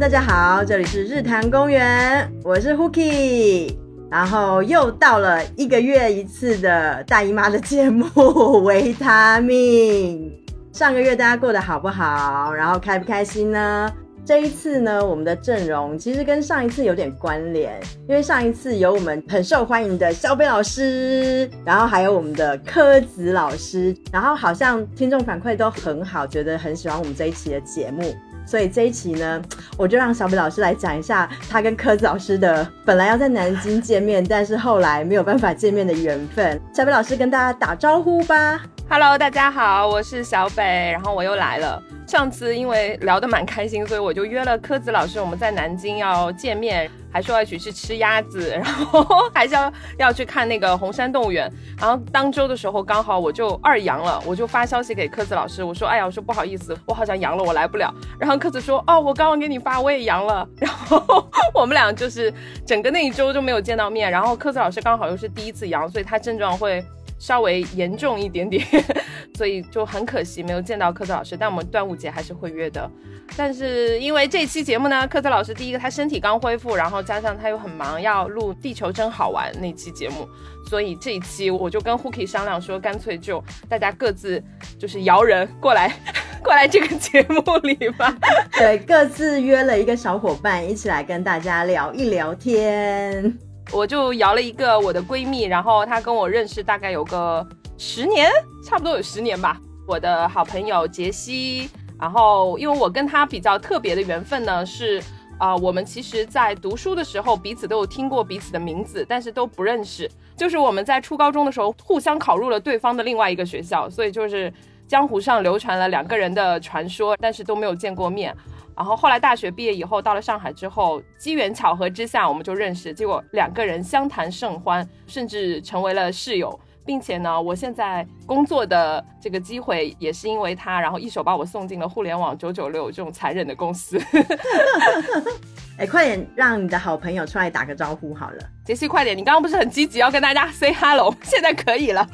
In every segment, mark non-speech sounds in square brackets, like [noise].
大家好，这里是日坛公园，我是 Hooky，然后又到了一个月一次的大姨妈的节目维他命。上个月大家过得好不好？然后开不开心呢？这一次呢，我们的阵容其实跟上一次有点关联，因为上一次有我们很受欢迎的肖飞老师，然后还有我们的柯子老师，然后好像听众反馈都很好，觉得很喜欢我们这一期的节目。所以这一期呢，我就让小北老师来讲一下他跟柯子老师的本来要在南京见面，但是后来没有办法见面的缘分。小北老师跟大家打招呼吧。Hello，大家好，我是小北，然后我又来了。上次因为聊得蛮开心，所以我就约了柯子老师，我们在南京要见面，还说要一起去吃鸭子，[laughs] 然后还是要要去看那个红山动物园。然后当周的时候刚好我就二阳了，我就发消息给柯子老师，我说：“哎呀，我说不好意思，我好像阳了，我来不了。”然后柯子说：“哦，我刚刚给你发，我也阳了。[laughs] ”然后我们俩就是整个那一周就没有见到面。然后柯子老师刚好又是第一次阳，所以他症状会。稍微严重一点点，[laughs] 所以就很可惜没有见到科子老师。但我们端午节还是会约的。但是因为这期节目呢，科子老师第一个他身体刚恢复，然后加上他又很忙要录《地球真好玩》那期节目，所以这一期我就跟 Hooky 商量说，干脆就大家各自就是摇人过来，过来这个节目里吧。[laughs] 对，各自约了一个小伙伴一起来跟大家聊一聊天。我就摇了一个我的闺蜜，然后她跟我认识大概有个十年，差不多有十年吧。我的好朋友杰西，然后因为我跟她比较特别的缘分呢，是啊，我们其实在读书的时候彼此都有听过彼此的名字，但是都不认识。就是我们在初高中的时候互相考入了对方的另外一个学校，所以就是江湖上流传了两个人的传说，但是都没有见过面。然后后来大学毕业以后，到了上海之后，机缘巧合之下，我们就认识，结果两个人相谈甚欢，甚至成为了室友，并且呢，我现在工作的这个机会也是因为他，然后一手把我送进了互联网九九六这种残忍的公司。[laughs] 哎，快点让你的好朋友出来打个招呼好了，杰西，快点！你刚刚不是很积极要跟大家 say hello，[laughs] 现在可以了。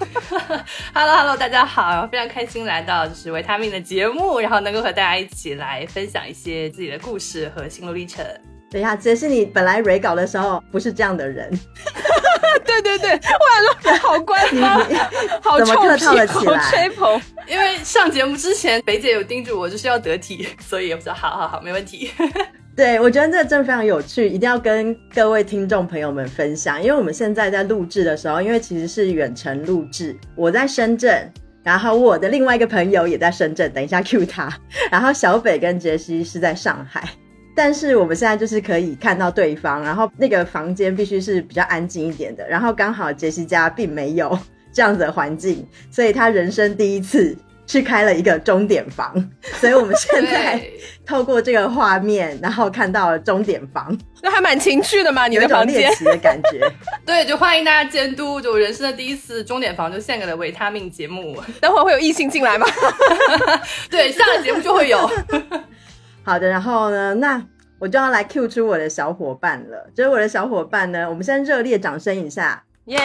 Hello Hello，大家好，非常开心来到就是维他命的节目，然后能够和大家一起来分享一些自己的故事和心路历程。等一下，杰西，你本来 re 稿的时候不是这样的人。对对对，我说好官方，好臭屁，好吹捧。因为上节目之前，北姐有叮嘱我就是要得体，[laughs] 所以我说好好好，没问题。[laughs] 对，我觉得这个真的非常有趣，一定要跟各位听众朋友们分享。因为我们现在在录制的时候，因为其实是远程录制，我在深圳，然后我的另外一个朋友也在深圳，等一下 Q 他，然后小北跟杰西是在上海，但是我们现在就是可以看到对方，然后那个房间必须是比较安静一点的，然后刚好杰西家并没有这样子的环境，所以他人生第一次。去开了一个钟点房，所以我们现在透过这个画面，然后看到了钟点房，那还蛮情趣的嘛，你的房间的感觉。对，就欢迎大家监督，就人生的第一次钟点房就献给了维他命节目。[laughs] 等会会有异性进来吗？[laughs] [laughs] 对，下了节目就会有。好的，然后呢，那我就要来 Q 出我的小伙伴了。就是我的小伙伴呢，我们先热烈掌声一下，耶！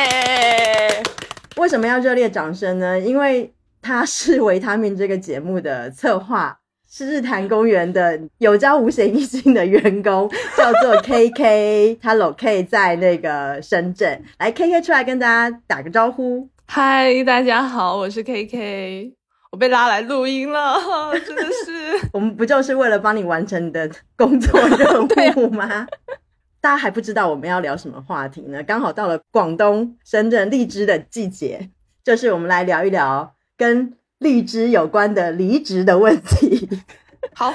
为什么要热烈掌声呢？因为他是维他命这个节目的策划，是日坛公园的有教无险一金的员工，叫做 [laughs] K K，他 locate 在那个深圳。来，K K 出来跟大家打个招呼。嗨，大家好，我是 K K，我被拉来录音了，真的是。[laughs] 我们不就是为了帮你完成你的工作任 [laughs] 务吗？大家还不知道我们要聊什么话题呢？刚好到了广东深圳荔枝的季节，就是我们来聊一聊。跟荔枝有关的离职的问题，[laughs] 好。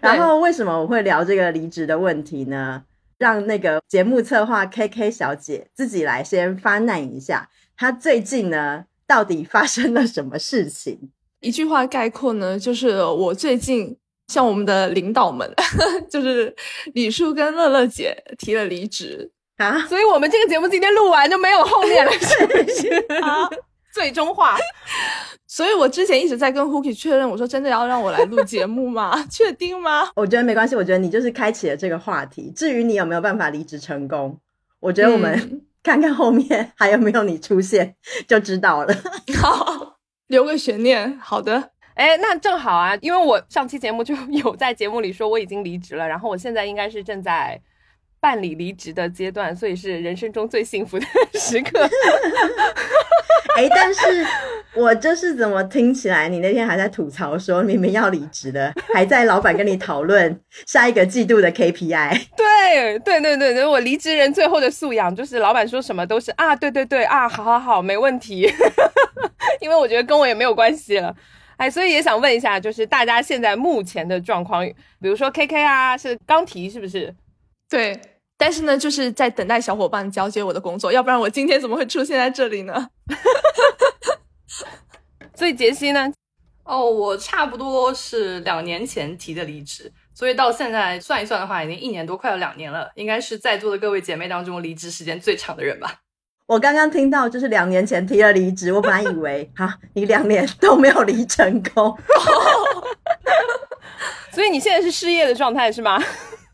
然后为什么我会聊这个离职的问题呢？让那个节目策划 K K 小姐自己来先发难一下，她最近呢到底发生了什么事情？[laughs] 一句话概括呢，就是我最近向我们的领导们，[laughs] 就是李叔跟乐乐姐提了离职啊，所以我们这个节目今天录完就没有后面了，是不是？啊。[laughs] 最终话，所以我之前一直在跟 Hooky 确认，我说真的要让我来录节目吗？确定吗？我觉得没关系，我觉得你就是开启了这个话题。至于你有没有办法离职成功，我觉得我们看看后面还有没有你出现 [laughs] 就知道了。[laughs] 好，留个悬念。好的。哎，那正好啊，因为我上期节目就 [laughs] 有在节目里说我已经离职了，然后我现在应该是正在办理离职的阶段，所以是人生中最幸福的 [laughs] 时刻。[laughs] 哎，但是我就是怎么听起来，你那天还在吐槽说明明要离职了，还在老板跟你讨论下一个季度的 KPI。对对对对对，我离职人最后的素养就是老板说什么都是啊，对对对啊，好好好，没问题。[laughs] 因为我觉得跟我也没有关系了，哎，所以也想问一下，就是大家现在目前的状况，比如说 KK 啊，是刚提是不是？对，但是呢，就是在等待小伙伴交接我的工作，要不然我今天怎么会出现在这里呢？[laughs] 所以杰西呢？哦，我差不多是两年前提的离职，所以到现在算一算的话，已经一年多，快要两年了，应该是在座的各位姐妹当中离职时间最长的人吧。我刚刚听到就是两年前提了离职，我本来以为 [laughs] 哈你两年都没有离成功，[laughs] 所以你现在是失业的状态是吗？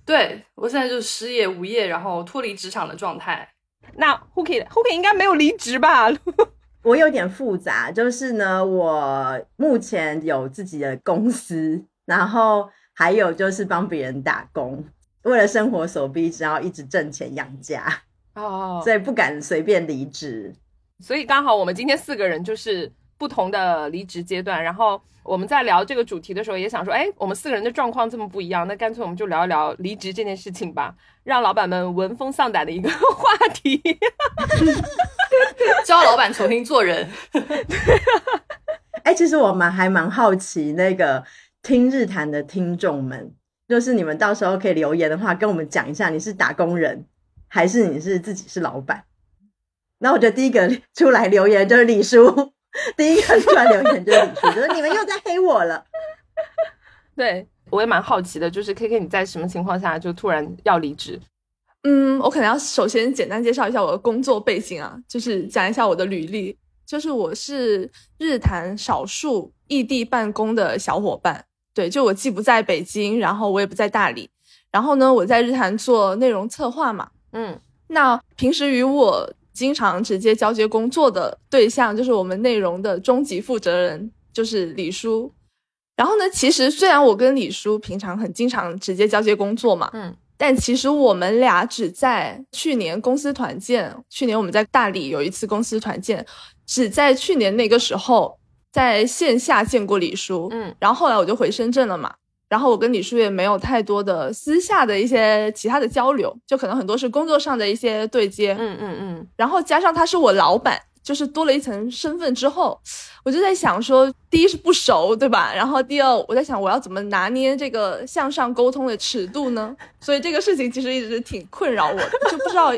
对我现在就是失业无业，然后脱离职场的状态。那 Hooky Hooky 应该没有离职吧？[laughs] 我有点复杂，就是呢，我目前有自己的公司，然后还有就是帮别人打工，为了生活所逼，只要一直挣钱养家哦，所以不敢随便离职。所以刚好我们今天四个人就是不同的离职阶段，然后我们在聊这个主题的时候，也想说，哎，我们四个人的状况这么不一样，那干脆我们就聊一聊离职这件事情吧，让老板们闻风丧胆的一个话题。[laughs] 教老板重新做人。[laughs] 哎，其实我们还蛮好奇，那个听日谈的听众们，就是你们到时候可以留言的话，跟我们讲一下，你是打工人还是你是自己是老板？那我觉得第一个出来留言就是李叔，[laughs] 第一个出来留言就是李叔，[laughs] 就是你们又在黑我了。[laughs] 对我也蛮好奇的，就是 K K 你在什么情况下就突然要离职？嗯，我可能要首先简单介绍一下我的工作背景啊，就是讲一下我的履历。就是我是日坛少数异地办公的小伙伴，对，就我既不在北京，然后我也不在大理，然后呢，我在日坛做内容策划嘛，嗯，那平时与我经常直接交接工作的对象，就是我们内容的终极负责人，就是李叔。然后呢，其实虽然我跟李叔平常很经常直接交接工作嘛，嗯。但其实我们俩只在去年公司团建，去年我们在大理有一次公司团建，只在去年那个时候在线下见过李叔，嗯，然后后来我就回深圳了嘛，然后我跟李叔也没有太多的私下的一些其他的交流，就可能很多是工作上的一些对接，嗯嗯嗯，然后加上他是我老板。就是多了一层身份之后，我就在想说，第一是不熟，对吧？然后第二，我在想我要怎么拿捏这个向上沟通的尺度呢？所以这个事情其实一直挺困扰我的，就不知道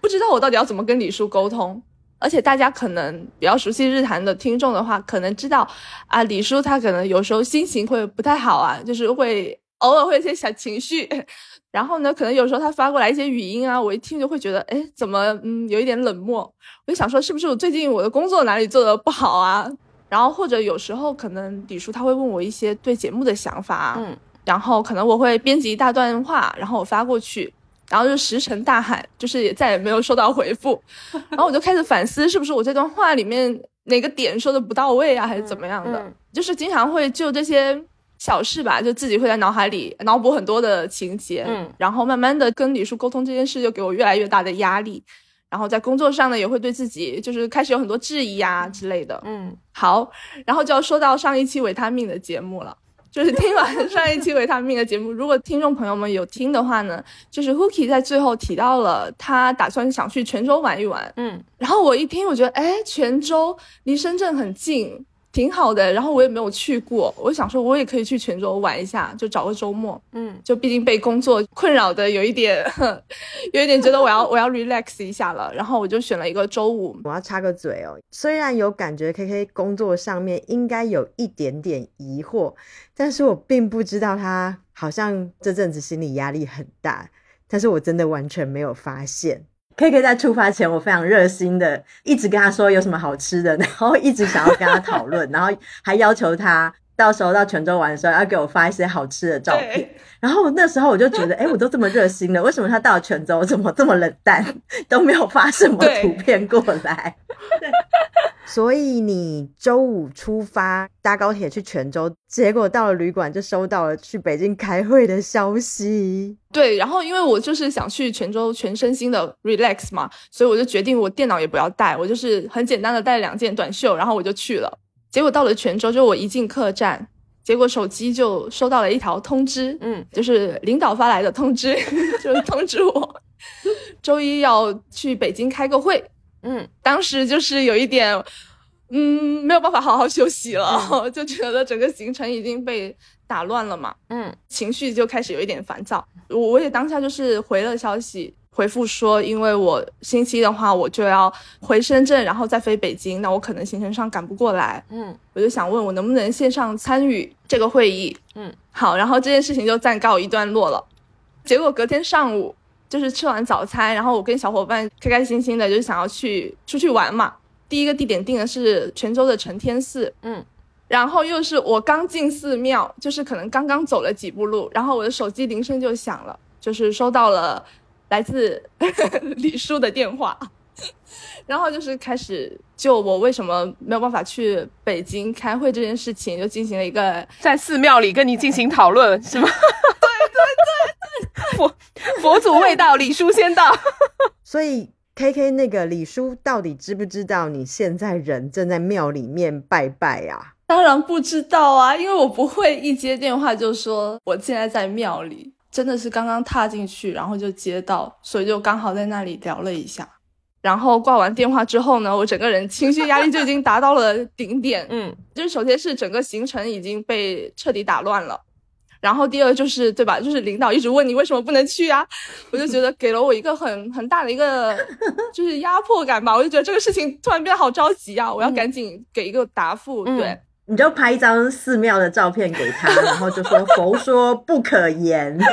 不知道我到底要怎么跟李叔沟通。而且大家可能比较熟悉日坛的听众的话，可能知道啊，李叔他可能有时候心情会不太好啊，就是会偶尔会有些小情绪。[laughs] 然后呢，可能有时候他发过来一些语音啊，我一听就会觉得，哎，怎么，嗯，有一点冷漠。我就想说，是不是我最近我的工作哪里做的不好啊？然后或者有时候可能李叔他会问我一些对节目的想法，嗯，然后可能我会编辑一大段话，然后我发过去，然后就石沉大海，就是也再也没有收到回复。[laughs] 然后我就开始反思，是不是我这段话里面哪个点说的不到位啊，还是怎么样的？就是经常会就这些。小事吧，就自己会在脑海里脑补很多的情节，嗯，然后慢慢的跟李叔沟通这件事，就给我越来越大的压力，然后在工作上呢，也会对自己就是开始有很多质疑啊之类的，嗯，好，然后就要说到上一期维他命的节目了，就是听完 [laughs] 上一期维他命的节目，如果听众朋友们有听的话呢，就是 Hooky 在最后提到了他打算想去泉州玩一玩，嗯，然后我一听，我觉得，哎，泉州离深圳很近。挺好的，然后我也没有去过，我想说，我也可以去泉州玩一下，就找个周末，嗯，就毕竟被工作困扰的有一点，[laughs] 有一点觉得我要 [laughs] 我要 relax 一下了，然后我就选了一个周五。我要插个嘴哦，虽然有感觉 K K 工作上面应该有一点点疑惑，但是我并不知道他好像这阵子心理压力很大，但是我真的完全没有发现。K K 在出发前，我非常热心的一直跟他说有什么好吃的，然后一直想要跟他讨论，然后还要求他到时候到泉州玩的时候要给我发一些好吃的照片。[laughs] 然后那时候我就觉得，[laughs] 哎，我都这么热心了，为什么他到泉州怎么这么冷淡，都没有发什么图片过来？对，[laughs] 所以你周五出发搭高铁去泉州，结果到了旅馆就收到了去北京开会的消息。对，然后因为我就是想去泉州全身心的 relax 嘛，所以我就决定我电脑也不要带，我就是很简单的带两件短袖，然后我就去了。结果到了泉州，就我一进客栈，结果手机就收到了一条通知，嗯，就是领导发来的通知，[laughs] 就是通知我 [laughs] 周一要去北京开个会。嗯，当时就是有一点，嗯，没有办法好好休息了，[laughs] 就觉得整个行程已经被打乱了嘛，嗯，情绪就开始有一点烦躁。我我也当下就是回了消息，回复说，因为我星期一的话我就要回深圳，然后再飞北京，那我可能行程上赶不过来，嗯，我就想问我能不能线上参与这个会议，嗯，好，然后这件事情就暂告一段落了。结果隔天上午。就是吃完早餐，然后我跟小伙伴开开心心的，就是想要去出去玩嘛。第一个地点定的是泉州的承天寺，嗯，然后又是我刚进寺庙，就是可能刚刚走了几步路，然后我的手机铃声就响了，就是收到了来自 [laughs] 李叔的电话，[laughs] 然后就是开始就我为什么没有办法去北京开会这件事情，就进行了一个在寺庙里跟你进行讨论，是吗？[laughs] [laughs] 佛佛祖未到，李叔先到。[laughs] 所以 K K 那个李叔到底知不知道你现在人正在庙里面拜拜啊？当然不知道啊，因为我不会一接电话就说我现在在庙里，真的是刚刚踏进去，然后就接到，所以就刚好在那里聊了一下。然后挂完电话之后呢，我整个人情绪压力就已经达到了顶点。嗯，就是首先是整个行程已经被彻底打乱了。然后第二就是，对吧？就是领导一直问你为什么不能去啊，我就觉得给了我一个很很大的一个就是压迫感吧。我就觉得这个事情突然变得好着急啊，我要赶紧给一个答复。对，你就拍一张寺庙的照片给他，然后就说佛说不可言。[laughs]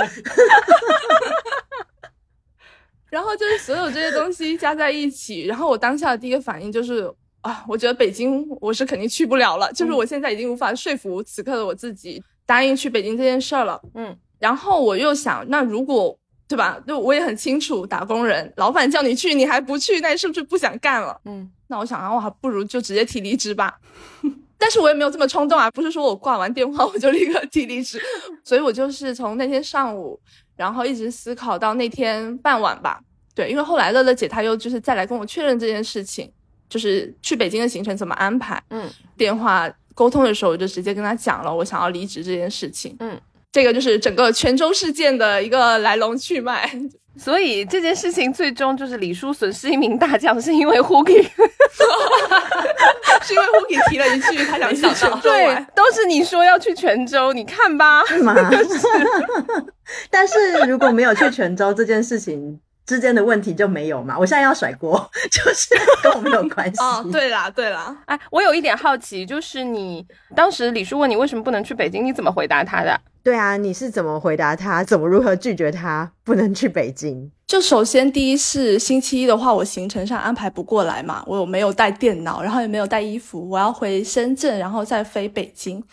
然后就是所有这些东西加在一起，然后我当下的第一个反应就是啊，我觉得北京我是肯定去不了了，就是我现在已经无法说服此刻的我自己。答应去北京这件事儿了，嗯，然后我又想，那如果对吧？就我也很清楚，打工人，老板叫你去，你还不去，那你是不是不想干了？嗯，那我想啊，我还不如就直接提离职吧。[laughs] 但是我也没有这么冲动啊，不是说我挂完电话我就立刻提离职，[laughs] 所以我就是从那天上午，然后一直思考到那天傍晚吧。对，因为后来乐乐姐她又就是再来跟我确认这件事情，就是去北京的行程怎么安排。嗯，电话。沟通的时候，我就直接跟他讲了我想要离职这件事情。嗯，这个就是整个泉州事件的一个来龙去脉。[laughs] 所以这件事情最终就是李叔损失一名大将，是因为 Hooky，[laughs] 是因为 Hooky 提了一句他想去泉州对，[laughs] 都是你说要去泉州，你看吧。是吗？但是如果没有去泉州这件事情。之间的问题就没有嘛？我现在要甩锅，[laughs] 就是跟我没有关系。[laughs] 哦，对啦，对啦。哎，我有一点好奇，就是你当时李叔问你为什么不能去北京，你怎么回答他的？对啊，你是怎么回答他？怎么如何拒绝他不能去北京？就首先第一是星期一的话，我行程上安排不过来嘛，我没有带电脑，然后也没有带衣服，我要回深圳，然后再飞北京。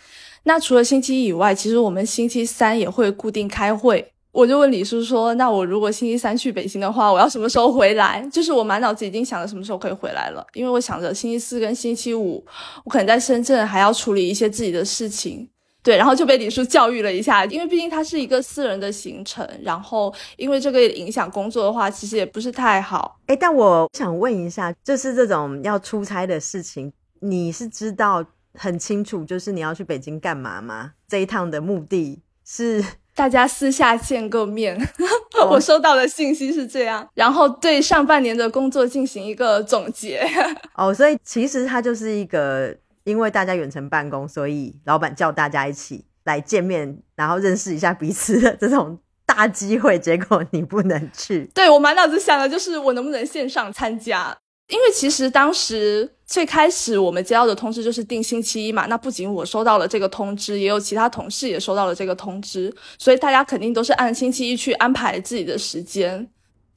那除了星期一以外，其实我们星期三也会固定开会。我就问李叔说：“那我如果星期三去北京的话，我要什么时候回来？就是我满脑子已经想着什么时候可以回来了，因为我想着星期四跟星期五，我可能在深圳还要处理一些自己的事情。对，然后就被李叔教育了一下，因为毕竟他是一个私人的行程，然后因为这个影响工作的话，其实也不是太好。哎，但我想问一下，就是这种要出差的事情，你是知道很清楚，就是你要去北京干嘛吗？这一趟的目的是？”大家私下见个面，[laughs] 我收到的信息是这样，然后对上半年的工作进行一个总结。[laughs] 哦，所以其实它就是一个，因为大家远程办公，所以老板叫大家一起来见面，然后认识一下彼此的这种大机会。结果你不能去，对我满脑子想的就是我能不能线上参加。因为其实当时最开始我们接到的通知就是定星期一嘛，那不仅我收到了这个通知，也有其他同事也收到了这个通知，所以大家肯定都是按星期一去安排自己的时间。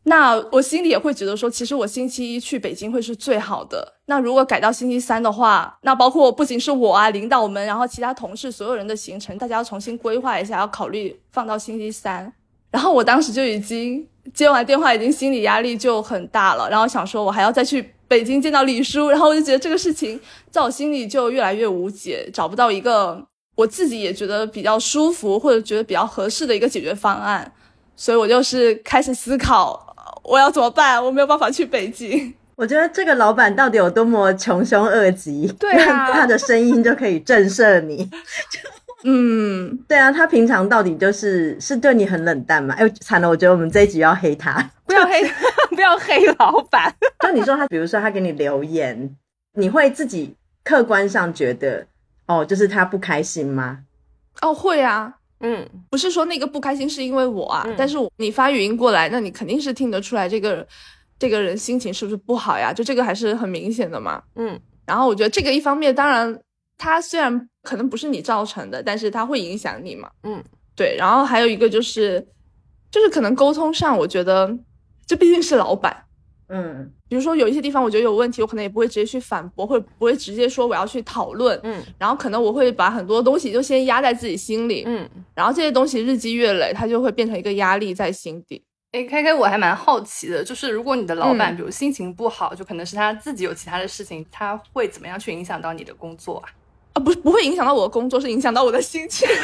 那我心里也会觉得说，其实我星期一去北京会是最好的。那如果改到星期三的话，那包括不仅是我啊，领导们，然后其他同事所有人的行程，大家要重新规划一下，要考虑放到星期三。然后我当时就已经。接完电话，已经心理压力就很大了，然后想说，我还要再去北京见到李叔，然后我就觉得这个事情在我心里就越来越无解，找不到一个我自己也觉得比较舒服或者觉得比较合适的一个解决方案，所以我就是开始思考我要怎么办，我没有办法去北京。[laughs] 我觉得这个老板到底有多么穷凶恶极，对啊 [laughs] 他的声音就可以震慑你。[laughs] 嗯，对啊，他平常到底就是是对你很冷淡嘛？哎，惨了，我觉得我们这一集要黑他。[laughs] 不要黑，[laughs] 不要黑老板。[laughs] 就你说他，比如说他给你留言，你会自己客观上觉得哦，就是他不开心吗？哦，会啊，嗯，不是说那个不开心是因为我啊，嗯但是我你发语音过来，那你肯定是听得出来这个这个人心情是不是不好呀？就这个还是很明显的嘛。嗯，然后我觉得这个一方面，当然他虽然可能不是你造成的，但是它会影响你嘛。嗯，对。然后还有一个就是，就是可能沟通上，我觉得这毕竟是老板。嗯比如说有一些地方我觉得有问题，我可能也不会直接去反驳，或者不会直接说我要去讨论，嗯然后可能我会把很多东西就先压在自己心里，嗯，然后这些东西日积月累，它就会变成一个压力在心底。哎，开开，我还蛮好奇的，就是如果你的老板嗯比如心情不好，就可能是他自己有其他的事情，他会怎么样去影响到你的工作啊？啊，不不会影响到我的工作，是影响到我的心情。[laughs]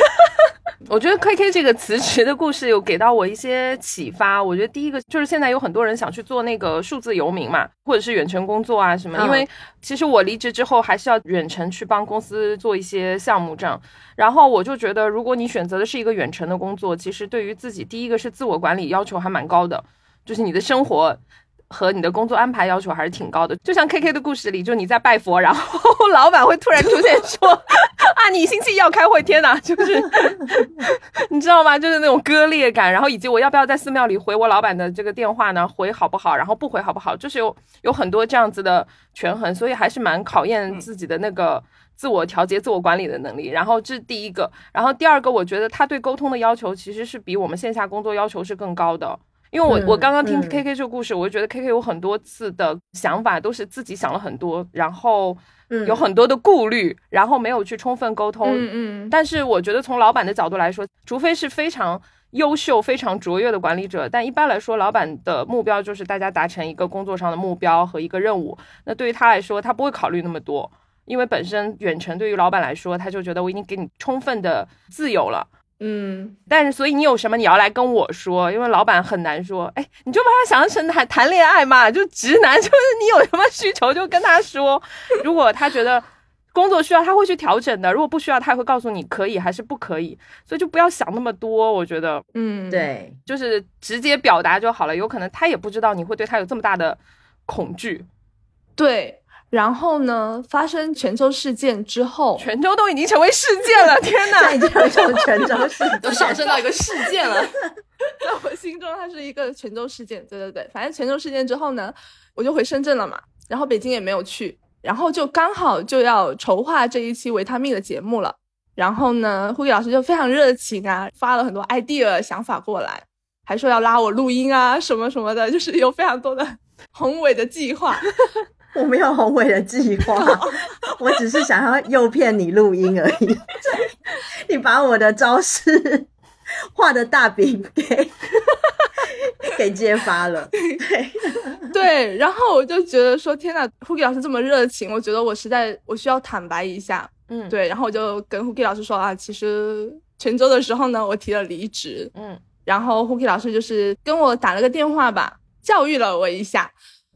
我觉得 K K 这个辞职的故事有给到我一些启发。我觉得第一个就是现在有很多人想去做那个数字游民嘛，或者是远程工作啊什么。嗯因为其实我离职之后还是要远程去帮公司做一些项目这样。然后我就觉得，如果你选择的是一个远程的工作，其实对于自己第一个是自我管理要求还蛮高的，就是你的生活。和你的工作安排要求还是挺高的，就像 K K 的故事里，就你在拜佛，然后 [laughs] 老板会突然出现说 [laughs] 啊，你星期一要开会，天哪，就是 [laughs] 你知道吗？就是那种割裂感，然后以及我要不要在寺庙里回我老板的这个电话呢？回好不好？然后不回好不好？就是有有很多这样子的权衡，所以还是蛮考验自己的那个自我调节、自我管理的能力。然后这是第一个，然后第二个，我觉得他对沟通的要求其实是比我们线下工作要求是更高的。因为我嗯我刚刚听嗯 K K 这个故事，我就觉得 K K 有很多次的想法都是自己想了很多，然后嗯有很多的顾虑，然后没有去充分沟通。嗯嗯，但是我觉得从老板的角度来说，除非是非常优秀、非常卓越的管理者，但一般来说，老板的目标就是大家达成一个工作上的目标和一个任务。那对于他来说，他不会考虑那么多，因为本身远程对于老板来说，他就觉得我已经给你充分的自由了。嗯，但是，所以你有什么你要来跟我说，因为老板很难说。哎，你就把他想象成谈谈恋爱嘛，就直男，就是你有什么需求就跟他说。如果他觉得工作需要，他会去调整的；如果不需要，他也会告诉你可以还是不可以。所以就不要想那么多，我觉得嗯，对，就是直接表达就好了。有可能他也不知道你会对他有这么大的恐惧。对。然后呢，发生泉州事件之后，泉州都已经成为事件了，天哪！那已经有一种泉州市都上升到一个事件了。[laughs] 在我心中，它是一个泉州事件。对对对，反正泉州事件之后呢，我就回深圳了嘛，然后北京也没有去，然后就刚好就要筹划这一期维他命的节目了。然后呢，胡宇老师就非常热情啊，发了很多 idea 想法过来，还说要拉我录音啊，什么什么的，就是有非常多的宏伟的计划。[laughs] 我没有宏伟的计划，[laughs] 我只是想要诱骗你录音而已。[laughs] 你把我的招式画的大饼给给揭发了，对，对，然后我就觉得说，天呐 h u k i 老师这么热情，我觉得我实在我需要坦白一下。嗯，，对，然后我就跟 h u k i 老师说啊，其实泉州的时候呢，我提了离职，嗯。然后 h u k i 老师就是跟我打了个电话吧，教育了我一下，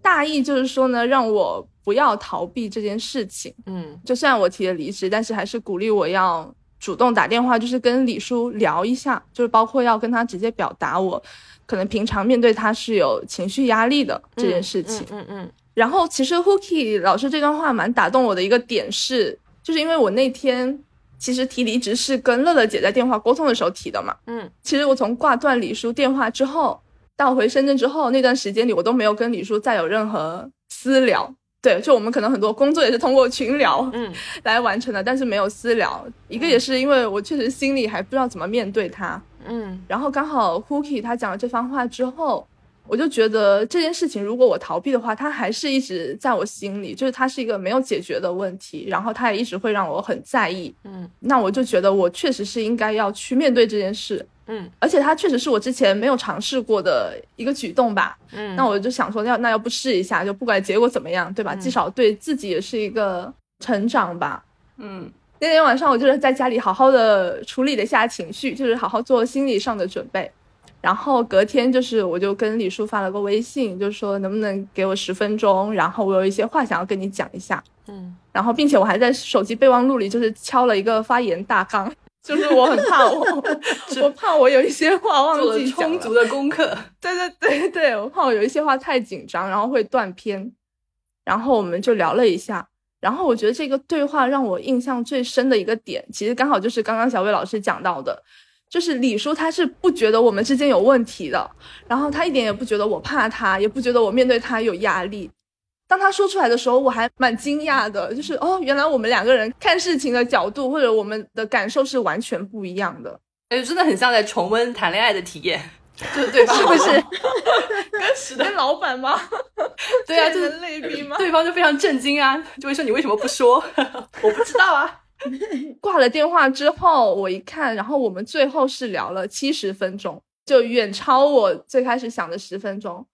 大意就是说呢，让我不要逃避这件事情。嗯就虽然我提了离职，但是还是鼓励我要主动打电话，就是跟李叔聊一下，就是包括要跟他直接表达我可能平常面对他是有情绪压力的这件事情。嗯嗯然后其实 Hooky 老师这段话蛮打动我的一个点是，就是因为我那天其实提离职是跟乐乐姐在电话沟通的时候提的嘛。嗯其实我从挂断李叔电话之后，到回深圳之后那段时间里，我都没有跟李叔再有任何私聊。对，就我们可能很多工作也是通过群聊嗯 [laughs] 来完成的，但是没有私聊。一个也是因为我确实心里还不知道怎么面对他，嗯然后刚好 Hooky 他讲了这番话之后，我就觉得这件事情如果我逃避的话，他还是一直在我心里，就是他是一个没有解决的问题，然后他也一直会让我很在意。嗯那我就觉得我确实是应该要去面对这件事，嗯而且它确实是我之前没有尝试过的一个举动吧。嗯，那我就想说，要那要不试一下，就不管结果怎么样，对吧？嗯至少对自己也是一个成长吧。嗯，那天晚上我就是在家里好好的处理了一下情绪，就是好好做心理上的准备。然后隔天就是我就跟李叔发了个微信，就是说能不能给我十分钟，然后我有一些话想要跟你讲一下。嗯然后并且我还在手机备忘录里就是敲了一个发言大纲，就是我很怕我 [laughs] 我怕我有一些话忘记讲了充足的功课。对 [laughs] 对对对，我怕我有一些话太紧张，然后会断片。然后我们就聊了一下，然后我觉得这个对话让我印象最深的一个点，其实刚好就是刚刚小魏老师讲到的，就是李叔他是不觉得我们之间有问题的，然后他一点也不觉得我怕他，也不觉得我面对他有压力。当他说出来的时候，我还蛮惊讶的，就是哦，原来我们两个人看事情的角度或者我们的感受是完全不一样的。哎，真的很像在重温谈恋爱的体验，就是对方是不是？[laughs] 是跟老板吗？[laughs] 对啊，[laughs] 就是类比吗？对方就非常震惊啊，就会说你为什么不说？我不知道啊。挂了电话之后，我一看，然后我们最后是聊了七十分钟，就远超我最开始想的十分钟。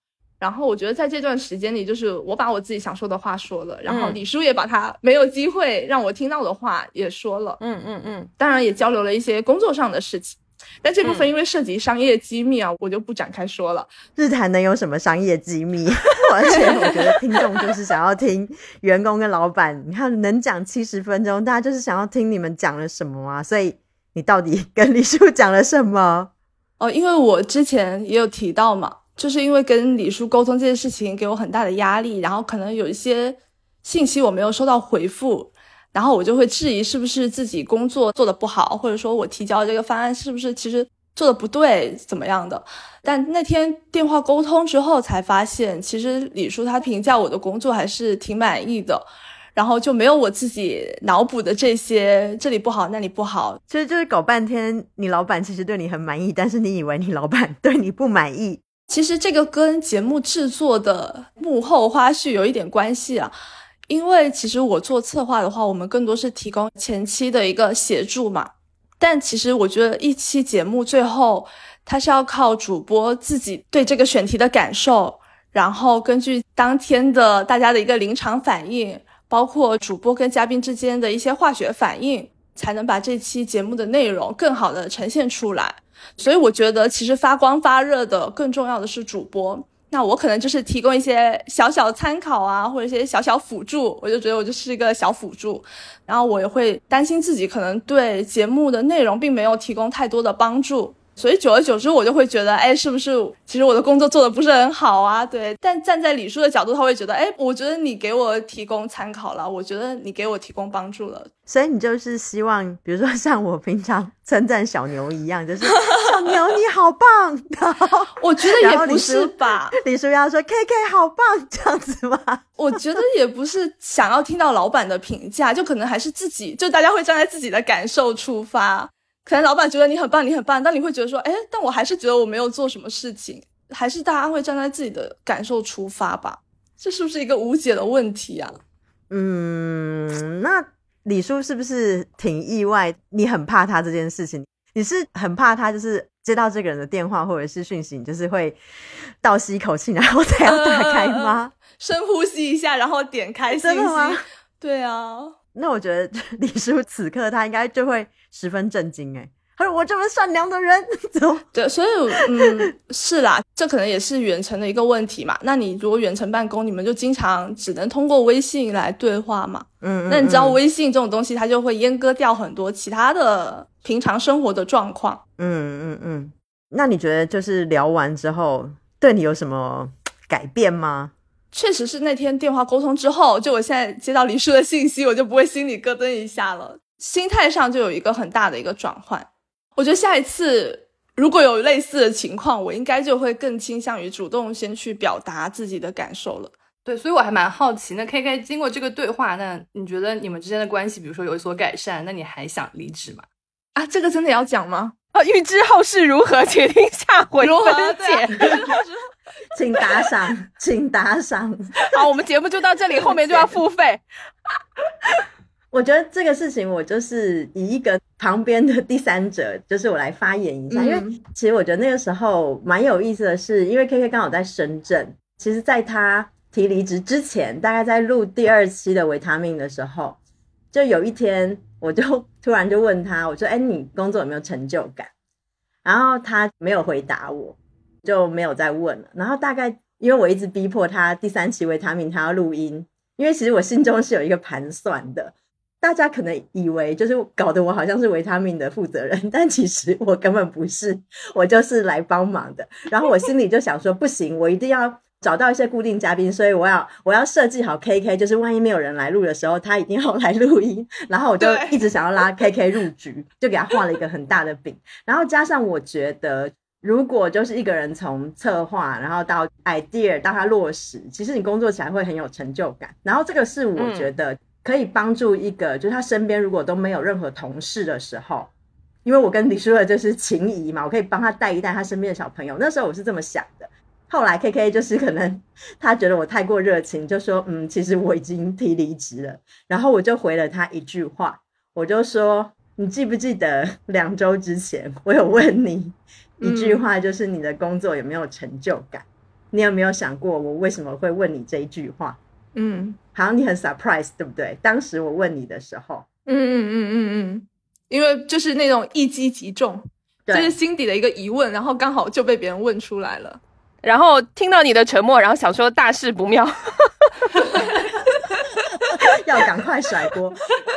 然后我觉得在这段时间里，就是我把我自己想说的话说了，然后嗯李叔也把他没有机会让我听到的话也说了，嗯嗯嗯，当然也交流了一些工作上的事情。但这部嗯分因为涉及商业机密啊，我就不展开说了。日坛能有什么商业机密？而且我觉得听众就是想要听员工跟老板，你看能讲七十分钟，大家就是想要听你们讲了什么啊。所以你到底跟李叔讲了什么？哦，因为我之前也有提到嘛，就是因为跟李叔沟通这件事情给我很大的压力，然后可能有一些信息我没有收到回复，然后我就会质疑是不是自己工作做的不好，或者说我提交这个方案是不是其实做的不对，怎么样的。但那天电话沟通之后才发现，其实李叔他评价我的工作还是挺满意的。然后就没有我自己脑补的这些，这里不好，那里不好，其实就是搞半天，你老板其实对你很满意，但是你以为你老板对你不满意。其实这个跟节目制作的幕后花絮有一点关系啊，因为其实我做策划的话，我们更多是提供前期的一个协助嘛。但其实我觉得一期节目最后，它是要靠主播自己对这个选题的感受，然后根据当天的大家的一个临场反应，包括主播跟嘉宾之间的一些化学反应，才能把这期节目的内容更好的呈现出来。所以我觉得，其实发光发热的更重要的是主播。那我可能就是提供一些小小参考啊，或者一些小小辅助，我就觉得我就是一个小辅助。然后我也会担心自己可能对节目的内容并没有提供太多的帮助，所以久而久之，我就会觉得，哎，是不是其实我的工作做的不是很好啊？对。但站在李叔的角度，他会觉得，哎，我觉得你给我提供参考了，我觉得你给我提供帮助了，所以你就是希望，比如说像我平常称赞小牛一样，就是小牛你好棒，[laughs] 然后我觉得也不是吧。李叔要说 K K 好棒这样子吗？[laughs] 我觉得也不是想要听到老板的评价，就可能还是自己，就大家会站在自己的感受出发。可能老板觉得你很棒，你很棒，但你会觉得说，哎，但我还是觉得我没有做什么事情，还是大家会站在自己的感受出发吧？这是不是一个无解的问题啊？嗯，那李叔是不是挺意外？你很怕他这件事情，你是很怕他就是接到这个人的电话或者是讯息，你就是会倒吸一口气，然后才要打开吗？深呼吸一下，然后点开信息真的吗。对啊，那我觉得 [laughs] 李叔此刻他应该就会十分震惊哎，他说我这么善良的人，怎么对，所以嗯，[laughs] 是啦，这可能也是远程的一个问题嘛。那你如果远程办公，你们就经常只能通过微信来对话嘛。嗯，那你知道嗯微信这种东西，它就会阉割掉很多其他的平常生活的状况。嗯嗯嗯，那你觉得就是聊完之后对你有什么改变吗？确实是那天电话沟通之后，就我现在接到李叔的信息，我就不会心里咯噔一下了，心态上就有一个很大的一个转换。我觉得下一次如果有类似的情况，我应该就会更倾向于主动先去表达自己的感受了。对，所以我还蛮好奇，那 K K 经过这个对话，那你觉得你们之间的关系，比如说有所改善，那你还想离职吗？啊，这个真的要讲吗？啊，预知后事如何，[laughs] 请听下回分解。[laughs] 请打赏，请打赏。好，我们节目就到这里，后面就要付费。[laughs] 我觉得这个事情，我就是以一个旁边的第三者，就是我来发言一下，因为其实我觉得那个时候蛮有意思的是，因为 K K 刚好在深圳，其实在他提离职之前，大概在录第二期的维他命的时候，就有一天，我就 [laughs] 突然就问他，我说：“哎，你工作有没有成就感？”然后他没有回答我，就没有再问了。然后大概因为我一直逼迫他第三期维他命他要录音，因为其实我心中是有一个盘算的。大家可能以为就是搞得我好像是维他命的负责人，[laughs] 但其实我根本不是，我就是来帮忙的。然后我心里就想说，不行，我一定要找到一些固定嘉宾，所以我要我要设计好 K K，就是万一没有人来录的时候，他一定要来录音。然后我就一直想要拉 K K 入局，就给他画了一个很大的饼。然后加上我觉得，如果就是一个人从策划，然后到 idea，到他落实，其实你工作起来会很有成就感。然后这个是我觉得。可以帮助一个，就是他身边如果都没有任何同事的时候，因为我跟李舒的就是情谊嘛，我可以帮他带一带他身边的小朋友。那时候我是这么想的。后来 K K 就是可能他觉得我太过热情，就说嗯，其实我已经提离职了。然后我就回了他一句话，我就说你记不记得两周之前我有问你一句话，就是你的工作有没有成就感？你有没有想过我为什么会问你这一句话？嗯。好像你很 surprise，对不对？当时我问你的时候，嗯嗯嗯嗯嗯，因为就是那种一击即中，就是心底的一个疑问，然后刚好就被别人问出来了，[laughs] 然后听到你的沉默，然后想说大事不妙，[laughs] 要赶快甩锅。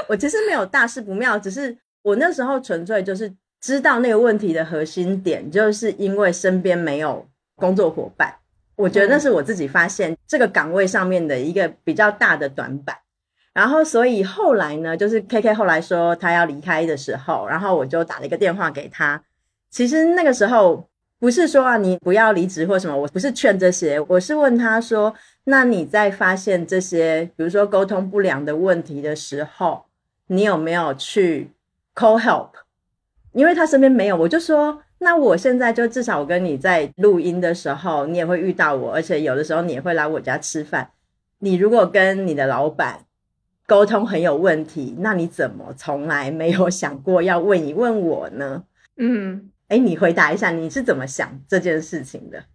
我其实没有大事不妙，只是我那时候纯粹就是知道那个问题的核心点，就是因为身边没有工作伙伴。我觉得那是我自己发现这个岗位上面的一个比较大的短板，然后所以后来呢，就是 K K 后来说他要离开的时候，然后我就打了一个电话给他。其实那个时候不是说啊你不要离职或什么，我不是劝这些，我是问他说，那你在发现这些比如说沟通不良的问题的时候，你有没有去 call help？因为他身边没有，我就说。那我现在就至少我跟你在录音的时候，你也会遇到我，而且有的时候你也会来我家吃饭。你如果跟你的老板沟通很有问题，那你怎么从来没有想过要问一问我呢？嗯，哎，你回答一下，你是怎么想这件事情的？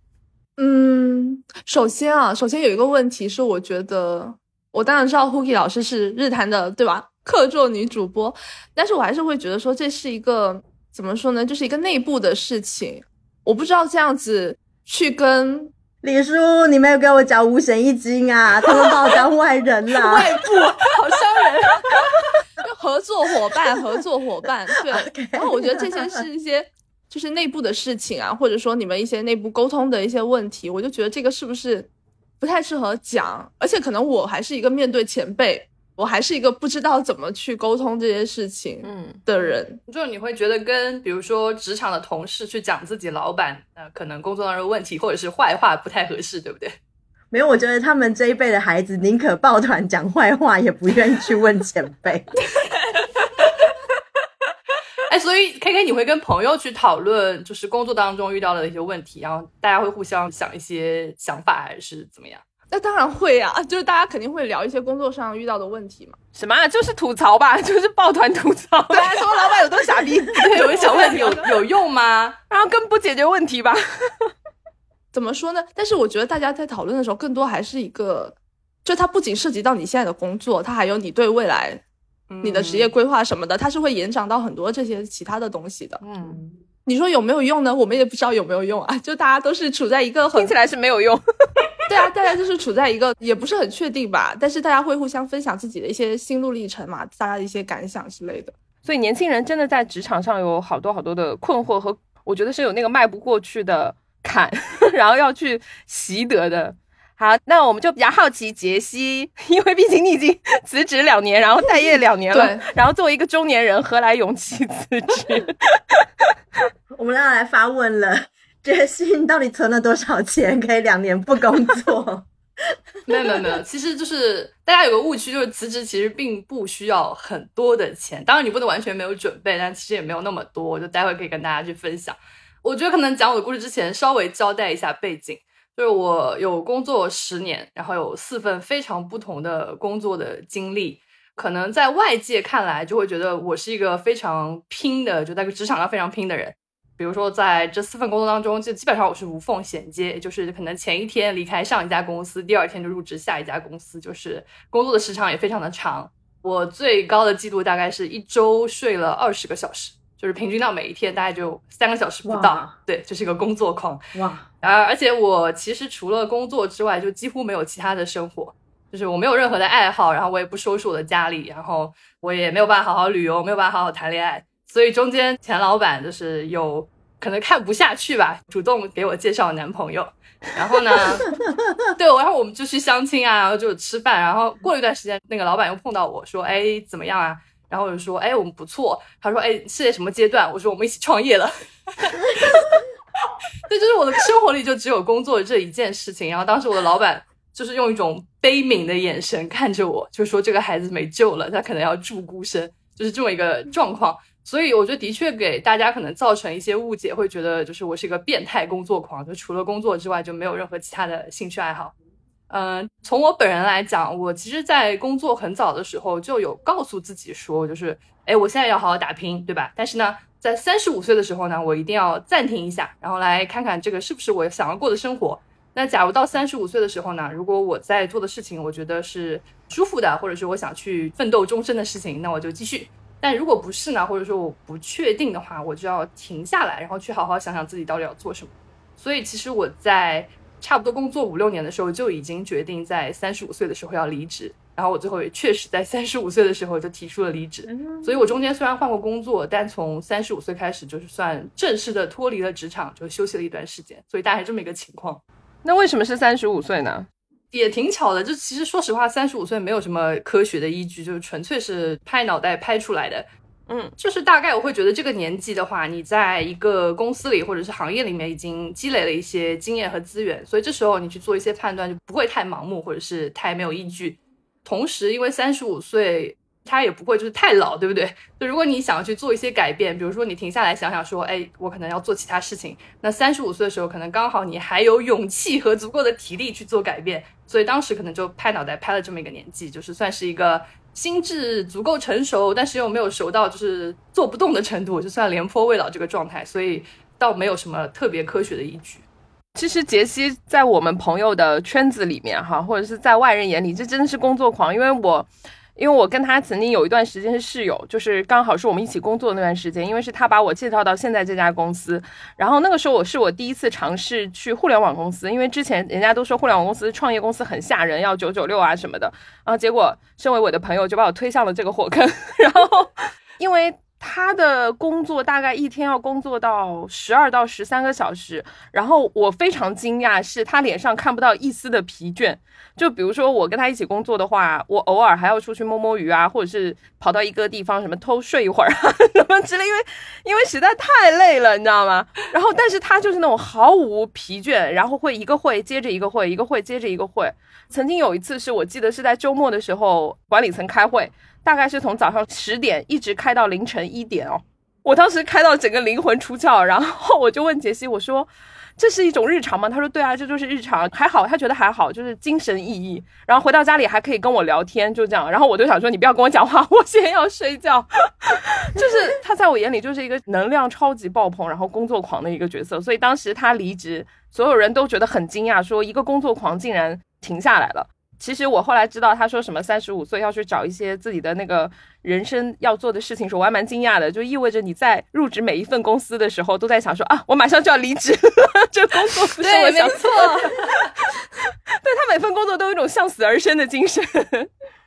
嗯，首先啊，首先有一个问题是，我觉得我当然知道 Hooky 老师是日坛的，对吧？客座女主播，但是我还是会觉得说这是一个。怎么说呢？就是一个内部的事情，我不知道这样子去跟李叔，你没有给我讲五险一金啊？他们把我当外人了，[laughs] 外部好伤人。[laughs] 合作伙伴，合作伙伴，对。[laughs] 然后我觉得这些是一些就是内部的事情啊，或者说你们一些内部沟通的一些问题，我就觉得这个是不是不太适合讲？而且可能我还是一个面对前辈。我还是一个不知道怎么去沟通这些事情嗯的人，就是你会觉得跟比如说职场的同事去讲自己老板呃可能工作上的问题或者是坏话不太合适，对不对？[laughs] 没有，我觉得他们这一辈的孩子宁可抱团讲坏话，也不愿意去问前辈。[laughs] [laughs] 哎，所以 K K 你会跟朋友去讨论，就是工作当中遇到的一些问题，然后大家会互相想一些想法，还是怎么样？那当然会呀，[laughs] 就是大家肯定会聊一些工作上遇到的问题嘛。什么？就是吐槽吧，[laughs] 就是抱团吐槽。对，说老板有多傻逼，[laughs] 有小问题有有用吗？然后更不解决问题吧？怎么说呢？但是我觉得大家在讨论的时候，更多还是一个，就它不仅涉及到你现在的工作，它还有你对未来你的职业规划什么的，它是会延长到很多这些其他的东西的。嗯。你说有没有用呢？我们也不知道有没有用啊。就大家都是处在一个听起来是没有用。[laughs] 对啊，大家就是处在一个也不是很确定吧。但是大家会互相分享自己的一些心路历程嘛，大家的一些感想之类的。所以年轻人真的在职场上有好多好多的困惑和我觉得是有那个迈不过去的坎，[laughs] 然后要去习得的。好，那我们就比较好奇杰西，因为毕竟你已经辞职两年，然后待业两年了，然后作为一个中年人，何来勇气辞职？[laughs] 我们要来发问了，杰西，你到底存了多少钱可以两年不工作？[laughs] 没有没有没有，其实就是大家有个误区，就是辞职其实并不需要很多的钱，当然你不能完全没有准备，但其实也没有那么多，就待会可以跟大家去分享。我觉得可能讲我的故事之前，稍微交代一下背景。就是我有工作十年，然后有四份非常不同的工作的经历，可能在外界看来就会觉得我是一个非常拼的，就在职场上非常拼的人。比如说在这四份工作当中，就基本上我是无缝衔接，就是可能前一天离开上一家公司，第二天就入职下一家公司，就是工作的时长也非常的长。我最高的记录大概是一周睡了二十个小时，就是平均到每一天大概就三个小时不到。对，就是一个工作狂。哇！而而且我其实除了工作之外，就几乎没有其他的生活。就是我没有任何的爱好，然后我也不收拾我的家里，然后我也没有办法好好旅游，没有办法好好谈恋爱，所以中间前老板就是有可能看不下去吧，主动给我介绍男朋友，然后呢，[laughs] 对，然后我们就去相亲啊，然后就吃饭，然后过了一段时间，那个老板又碰到我说，哎，怎么样啊？然后我就说，哎，我们不错。他说，哎，是在什么阶段？我说我们一起创业了。[laughs] [laughs] 对，就是我的生活里就只有工作这一件事情。然后当时我的老板。就是用一种悲悯的眼神看着我，就说这个孩子没救了，他可能要住孤生，就是这么一个状况。所以我觉得的确给大家可能造成一些误解，会觉得就是我是一个变态工作狂，就除了工作之外就没有任何其他的兴趣爱好。嗯，从我本人来讲，我其实，在工作很早的时候就有告诉自己说，就是哎，我现在要好好打拼，对吧？但是呢，在三十五岁的时候呢，我一定要暂停一下，然后来看看这个是不是我想要过的生活。那假如到三十五岁的时候呢？如果我在做的事情，我觉得是舒服的，或者是我想去奋斗终身的事情，那我就继续。但如果不是呢？或者说我不确定的话，我就要停下来，然后去好好想想自己到底要做什么。所以其实我在差不多工作五六年的时候，就已经决定在三十五岁的时候要离职。然后我最后也确实在三十五岁的时候就提出了离职。所以我中间虽然换过工作，但从三十五岁开始就是算正式的脱离了职场，就休息了一段时间。所以大概这么一个情况。那为什么是三十五岁呢？也挺巧的，就其实说实话，三十五岁没有什么科学的依据，就是纯粹是拍脑袋拍出来的。嗯，就是大概我会觉得这个年纪的话，你在一个公司里或者是行业里面已经积累了一些经验和资源，所以这时候你去做一些判断就不会太盲目或者是太没有依据。同时，因为三十五岁。他也不会就是太老，对不对？就如果你想要去做一些改变，比如说你停下来想想说，哎，我可能要做其他事情。那三十五岁的时候，可能刚好你还有勇气和足够的体力去做改变，所以当时可能就拍脑袋拍了这么一个年纪，就是算是一个心智足够成熟，但是又没有熟到就是做不动的程度，就算廉颇未老这个状态，所以倒没有什么特别科学的依据。其实杰西在我们朋友的圈子里面哈，或者是在外人眼里，这真的是工作狂，因为我。因为我跟他曾经有一段时间是室友，就是刚好是我们一起工作的那段时间。因为是他把我介绍到现在这家公司，然后那个时候我是我第一次尝试去互联网公司，因为之前人家都说互联网公司、创业公司很吓人，要九九六啊什么的。然后结果身为我的朋友就把我推向了这个火坑，[laughs] 然后因为。他的工作大概一天要工作到十二到十三个小时，然后我非常惊讶，是他脸上看不到一丝的疲倦。就比如说我跟他一起工作的话，我偶尔还要出去摸摸鱼啊，或者是跑到一个地方什么偷睡一会儿啊 [laughs] 什么之类，因为因为实在太累了，你知道吗？然后但是他就是那种毫无疲倦，然后会一个会接着一个会，一个会接着一个会。曾经有一次是我记得是在周末的时候，管理层开会。大概是从早上十点一直开到凌晨一点哦，我当时开到整个灵魂出窍，然后我就问杰西，我说这是一种日常吗？他说对啊，这就是日常，还好，他觉得还好，就是精神奕奕。然后回到家里还可以跟我聊天，就这样。然后我就想说，你不要跟我讲话，我先要睡觉。[laughs] 就是他在我眼里就是一个能量超级爆棚，然后工作狂的一个角色。所以当时他离职，所有人都觉得很惊讶，说一个工作狂竟然停下来了。其实我后来知道他说什么三十五岁要去找一些自己的那个人生要做的事情时，我还蛮惊讶的，就意味着你在入职每一份公司的时候都在想说啊，我马上就要离职了，[laughs] 这工作不是我想做的。[laughs] 对他每份工作都有一种向死而生的精神。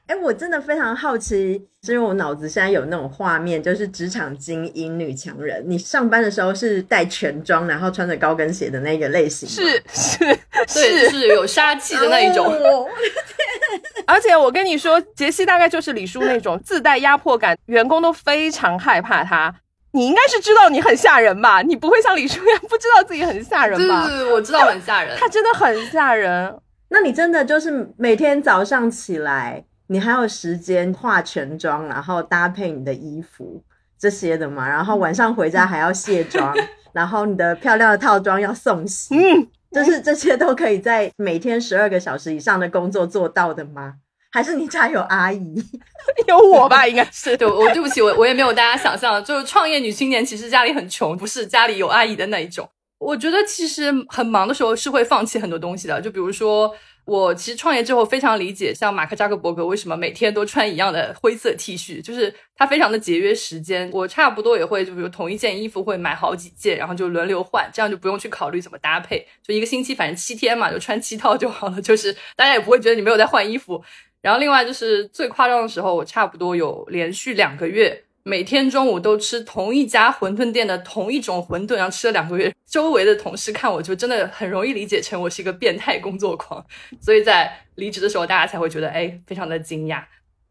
哎，我真的非常好奇，是因为我脑子现在有那种画面，就是职场精英女强人。你上班的时候是带全妆，然后穿着高跟鞋的那个类型，是是 [laughs] 是，是有杀气的那一种。[laughs] 而且我跟你说，杰西大概就是李叔那种自带压迫感，员工都非常害怕他。你应该是知道你很吓人吧？你不会像李叔一样不知道自己很吓人吧？对，我知道很吓人。他真的很吓人。那你真的就是每天早上起来？你还有时间化全妆，然后搭配你的衣服这些的嘛？然后晚上回家还要卸妆，[laughs] 然后你的漂亮的套装要送洗，嗯，就是这些都可以在每天十二个小时以上的工作做到的吗？还是你家有阿姨？[laughs] 有我吧，[laughs] 应该是。对，我对不起，我我也没有大家想象的，就是创业女青年其实家里很穷，不是家里有阿姨的那一种。我觉得其实很忙的时候是会放弃很多东西的，就比如说。我其实创业之后非常理解，像马克扎克伯格为什么每天都穿一样的灰色 T 恤，就是他非常的节约时间。我差不多也会，就比如同一件衣服会买好几件，然后就轮流换，这样就不用去考虑怎么搭配，就一个星期反正七天嘛，就穿七套就好了，就是大家也不会觉得你没有在换衣服。然后另外就是最夸张的时候，我差不多有连续两个月。每天中午都吃同一家馄饨店的同一种馄饨，然后吃了两个月。周围的同事看我就真的很容易理解成我是一个变态工作狂，所以在离职的时候，大家才会觉得哎，非常的惊讶。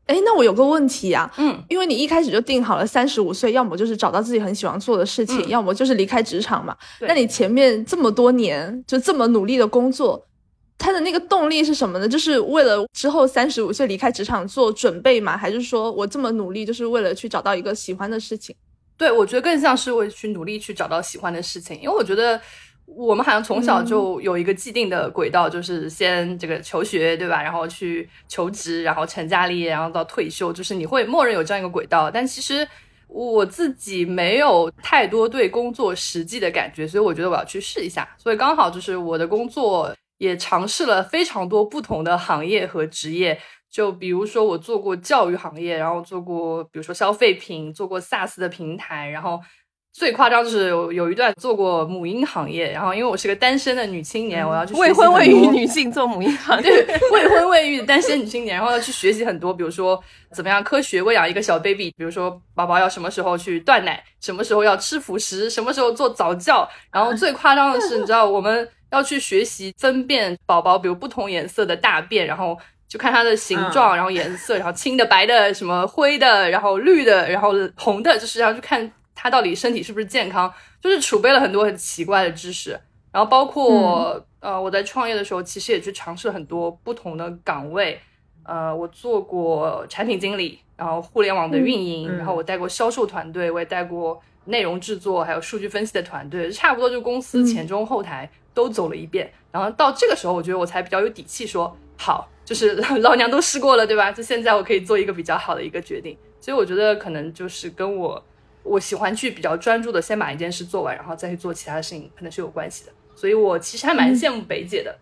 哎，那我有个问题啊，嗯，因为你一开始就定好了三十五岁，要么就是找到自己很喜欢做的事情，要么就是离开职场嘛。那你前面这么多年就这么努力的工作。他的那个动力是什么呢？就是为了之后三十五岁离开职场做准备吗？还是说我这么努力就是为了去找到一个喜欢的事情？对，我觉得更像是为去努力去找到喜欢的事情。因为我觉得我们好像从小就有一个既定的轨道，就是先这个求学，对吧？然后去求职，然后成家立业，然后到退休，就是你会默认有这样一个轨道。但其实我自己没有太多对工作实际的感觉，所以我觉得我要去试一下。所以刚好就是我的工作。也尝试了非常多不同的行业和职业，就比如说我做过教育行业，然后做过比如说消费品，做过 SaaS 的平台，然后最夸张就是有有一段做过母婴行业，然后因为我是个单身的女青年，我要去未婚未育女性做母婴行业，[laughs] 未婚未育单身女青年，然后要去学习很多，比如说怎么样科学喂养一个小 baby，比如说宝宝要什么时候去断奶，什么时候要吃辅食，什么时候做早教，然后最夸张的是，你知道我们。要去学习分辨宝宝，比如不同颜色的大便，然后就看它的形状，然后颜色，然后青的、白的、什么灰的，然后绿的，然后红的，就是要去看它到底身体是不是健康，就是储备了很多很奇怪的知识。然后包括呃，我在创业的时候，其实也去尝试很多不同的岗位。呃，我做过产品经理，然后互联网的运营，然后我带过销售团队，我也带过内容制作，还有数据分析的团队，差不多就公司前中后台。都走了一遍，然后到这个时候，我觉得我才比较有底气说好，就是 [laughs] 老娘都试过了，对吧？就现在我可以做一个比较好的一个决定。所以我觉得可能就是跟我我喜欢去比较专注的先把一件事做完，然后再去做其他的事情，可能是有关系的。所以我其实还蛮羡慕北姐的，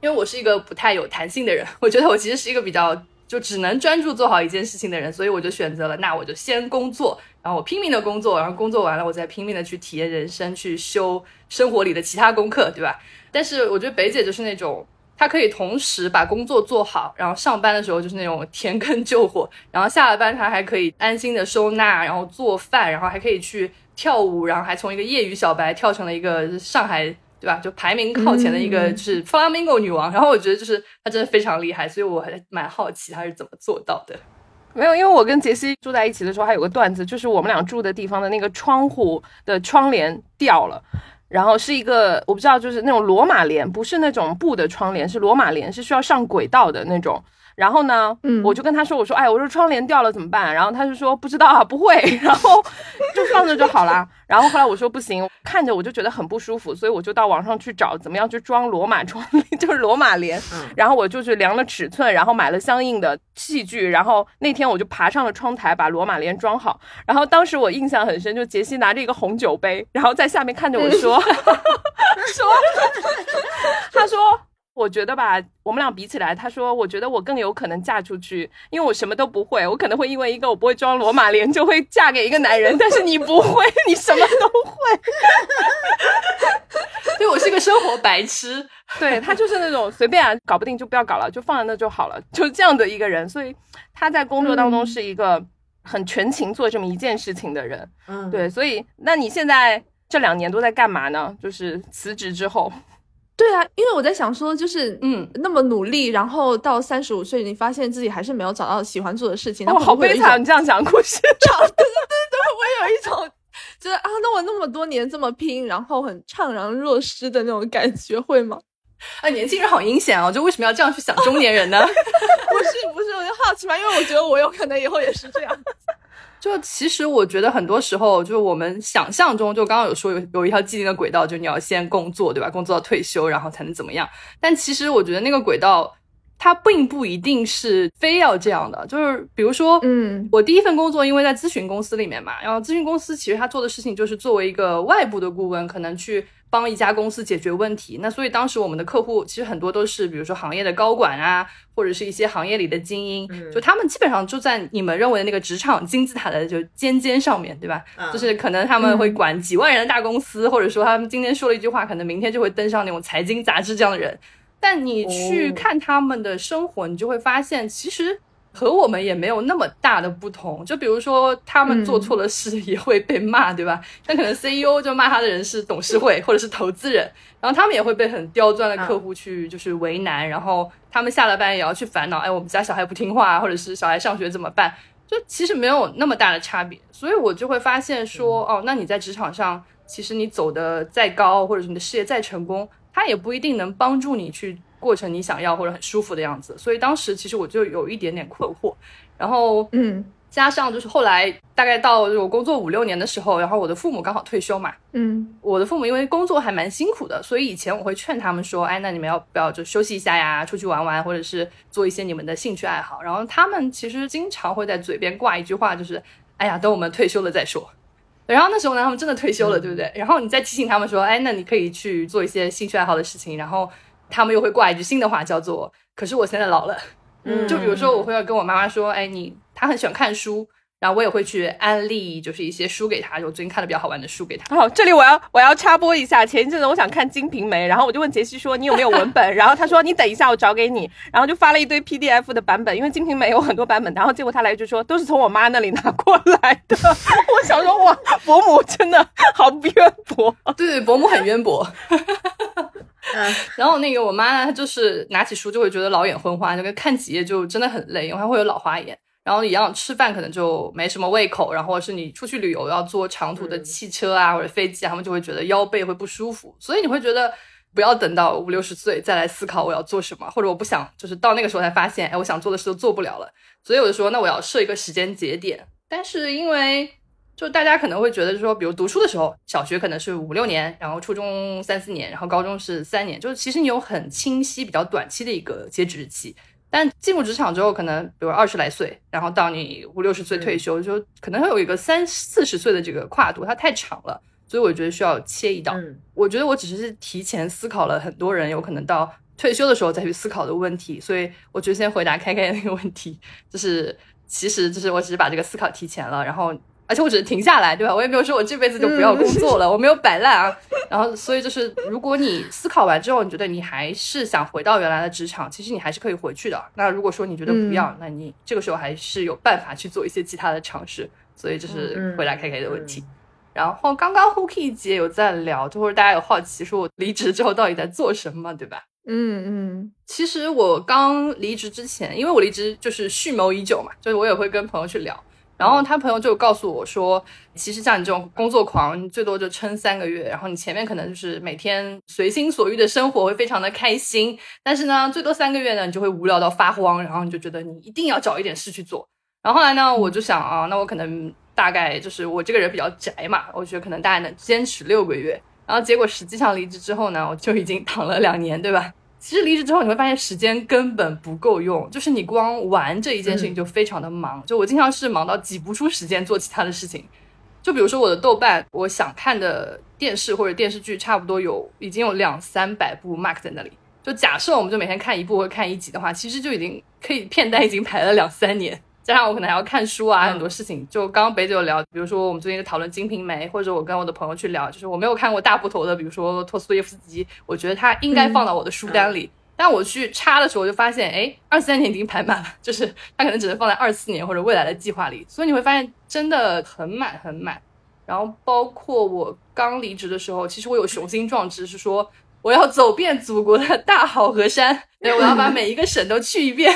因为我是一个不太有弹性的人，我觉得我其实是一个比较就只能专注做好一件事情的人，所以我就选择了那我就先工作。然后我拼命的工作，然后工作完了，我再拼命的去体验人生，去修生活里的其他功课，对吧？但是我觉得北姐就是那种，她可以同时把工作做好，然后上班的时候就是那种填坑救火，然后下了班她还可以安心的收纳，然后做饭，然后还可以去跳舞，然后还从一个业余小白跳成了一个上海，对吧？就排名靠前的一个就是 Flamingo 女王。然后我觉得就是她真的非常厉害，所以我还蛮好奇她是怎么做到的。没有，因为我跟杰西住在一起的时候，还有个段子，就是我们俩住的地方的那个窗户的窗帘掉了，然后是一个我不知道，就是那种罗马帘，不是那种布的窗帘，是罗马帘，是需要上轨道的那种。然后呢，嗯，我就跟他说，我说，哎，我说窗帘掉了怎么办？然后他就说不知道啊，[laughs] 不会，[laughs] 然后就放着就好了。[laughs] 然后后来我说不行，看着我就觉得很不舒服，所以我就到网上去找怎么样去装罗马窗帘，就是罗马帘。然后我就去量了尺寸，然后买了相应的器具，然后那天我就爬上了窗台把罗马帘装好。然后当时我印象很深，就杰西拿着一个红酒杯，然后在下面看着我说，说，他说。我觉得吧，我们俩比起来，他说，我觉得我更有可能嫁出去，因为我什么都不会，我可能会因为一个我不会装罗马帘，就会嫁给一个男人。但是你不会，你什么都会。[laughs] 对，我是个生活白痴。对他就是那种随便啊，搞不定就不要搞了，就放在那就好了，就是这样的一个人。所以他在工作当中是一个很全情做这么一件事情的人。嗯，对。所以那你现在这两年都在干嘛呢？就是辞职之后。对啊，因为我在想说，就是嗯，那么努力，然后到三十五岁，你发现自己还是没有找到喜欢做的事情，哦，好悲惨！你这样讲故事，对对对对，我有一种就是啊，那我那么多年这么拼，然后很怅然若失的那种感觉，会吗？啊，[laughs] 年轻人好阴险哦，就为什么要这样去想中年人呢？[laughs] 不是不是，我就好奇嘛，因为我觉得我有可能以后也是这样。就其实我觉得很多时候，就是我们想象中，就刚刚有说有有一条既定的轨道，就你要先工作，对吧？工作到退休，然后才能怎么样？但其实我觉得那个轨道它并不一定是非要这样的，就是比如说，嗯我第一份工作因为在咨询公司里面嘛，然后咨询公司其实他做的事情就是作为一个外部的顾问，可能去帮一家公司解决问题。那所以当时我们的客户其实很多都是比如说行业的高管啊，或者是一些行业里的精英，就他们基本上就在你们认为的那个职场金字塔的就尖尖上面对吧？嗯就是可能他们会管几万人的大公司，或者说他们今天说了一句话，可能明天就会登上那种财经杂志这样的人。但你去哦看他们的生活，你就会发现，其实和我们也没有那么大的不同。就比如说，他们做错了事也会被骂，对吧？但可能 CEO 就骂他的人是董事会或者是投资人，然后他们也会被很刁钻的客户去就是为难，然后他们下了班也要去烦恼，哎，我们家小孩不听话，或者是小孩上学怎么办？就其实没有那么大的差别，所以我就会发现说，哦，那你在职场上，其实你走的再高，或者是你的事业再成功，它也不一定能帮助你去过成你想要或者很舒服的样子。所以当时其实我就有一点点困惑，然后嗯加上就是后来大概到我工作五六年的时候，然后我的父母刚好退休嘛，嗯我的父母因为工作还蛮辛苦的，所以以前我会劝他们说，哎，那你们要不要就休息一下呀，出去玩玩，或者是做一些你们的兴趣爱好。然后他们其实经常会在嘴边挂一句话，就是，哎呀，等我们退休了再说。然后那时候呢，他们真的退休了，对不对？然后你再提醒他们说，哎，那你可以去做一些兴趣爱好的事情。然后他们又会挂一句新的话，叫做，可是我现在老了。嗯就比如说，我会要跟我妈妈说，哎，你她很喜欢看书，然后我也会去安利，就是一些书给他，就我最近看的比较好玩的书给他。哦，这里我要我要插播一下，前一阵子我想看《金瓶梅》，然后我就问杰西说你有没有文本，[laughs] 然后他说你等一下我找给你，然后就发了一堆 PDF 的版本，因为《金瓶梅》有很多版本，然后结果他来就说都是从我妈那里拿过来的，[laughs] 我想说哇，伯母真的好渊博，对对，伯母很渊博。[laughs] 嗯然后那个我妈呢，她就是拿起书就会觉得老眼昏花，就跟看几页就真的很累，因为她会有老花眼。然后一样吃饭可能就没什么胃口，然后是你出去旅游要坐长途的汽车啊、或者飞机啊，他们就会觉得腰背会不舒服，所以你会觉得不要等到五六十岁再来思考我要做什么，或者我不想就是到那个时候才发现，哎，我想做的事都做不了了，所以我就说那我要设一个时间节点，但是因为就大家可能会觉得说，比如读书的时候，小学可能是五六年，然后初中三四年，然后高中是三年，就是其实你有很清晰、比较短期的一个截止日期。但进入职场之后，可能比如二十来岁，然后到你五六十岁退休，就可能会有一个三四十岁的这个跨度，它太长了，所以我觉得需要切一刀。嗯我觉得我只是提前思考了很多人有可能到退休的时候再去思考的问题，所以我就先回答开开那个问题，就是其实就是我只是把这个思考提前了，然后而且我只是停下来，对吧？我也没有说我这辈子就不要工作了，我没有摆烂啊。然后所以就是如果你思考完之后，你觉得你还是想回到原来的职场，其实你还是可以回去的。那如果说你觉得不要，那你这个时候还是有办法去做一些其他的尝试。所以这是回答 K K 的问题。然后刚刚 Hooky 姐有在聊，就或者大家有好奇说我离职之后到底在做什么，对吧？嗯嗯其实我刚离职之前，因为我离职就是蓄谋已久嘛，就是我也会跟朋友去聊，然后他朋友就告诉我说，其实像你这种工作狂，你最多就撑三个月，然后你前面可能就是每天随心所欲的生活会非常的开心，但是呢，最多三个月呢，你就会无聊到发慌，然后你就觉得你一定要找一点事去做。然后后来呢，我就想啊，那我可能大概就是我这个人比较宅嘛，我觉得可能大概能坚持六个月。然后结果实际上离职之后呢，我就已经躺了两年，对吧？其实离职之后你会发现时间根本不够用，就是你光玩这一件事情就非常的忙。就我经常是忙到挤不出时间做其他的事情。就比如说我的豆瓣，我想看的电视或者电视剧差不多有已经有两三百部 mark 在那里。就假设我们就每天看一部或看一集的话，其实就已经可以片单已经排了两三年。加上我可能还要看书啊，嗯很多事情。就刚刚北九聊，比如说我们最近在讨论《金瓶梅》，或者我跟我的朋友去聊，就是我没有看过大部头的，比如说托斯托耶夫斯基，我觉得他应该放到我的书单里。但我去插的时候，就发现，哎，二三年已经排满了，就是他可能只能放在二四年或者未来的计划里。所以你会发现真的很满很满。然后包括我刚离职的时候，其实我有雄心壮志，是说我要走遍祖国的大好河山，对，我要把每一个省都去一遍。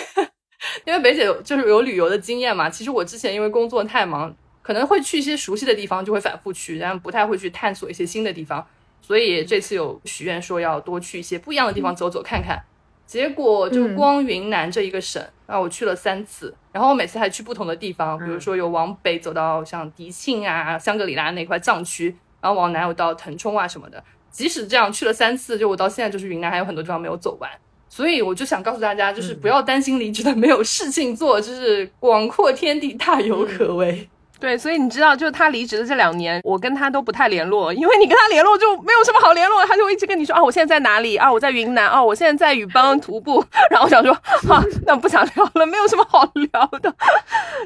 因为北姐就是有旅游的经验嘛，其实我之前因为工作太忙，可能会去一些熟悉的地方就会反复去，但不太会去探索一些新的地方。所以这次有许愿说要多去一些不一样的地方走走看看。结果就光云南这一个省，啊，我去了三次，然后我每次还去不同的地方，比如说有往北走到像迪庆啊、香格里拉那块藏区，然后往南有到腾冲啊什么的。即使这样去了三次，就我到现在就是云南还有很多地方没有走完。所以我就想告诉大家，就是不要担心离职的没有事情做，[laughs] 就是广阔天地大有可为。对，所以你知道，就是他离职的这两年，我跟他都不太联络，因为你跟他联络就没有什么好联络，他就一直跟你说啊，我现在在哪里啊，我在云南啊，我现在在雨邦徒步。然后我想说，啊，那不想聊了，没有什么好聊的，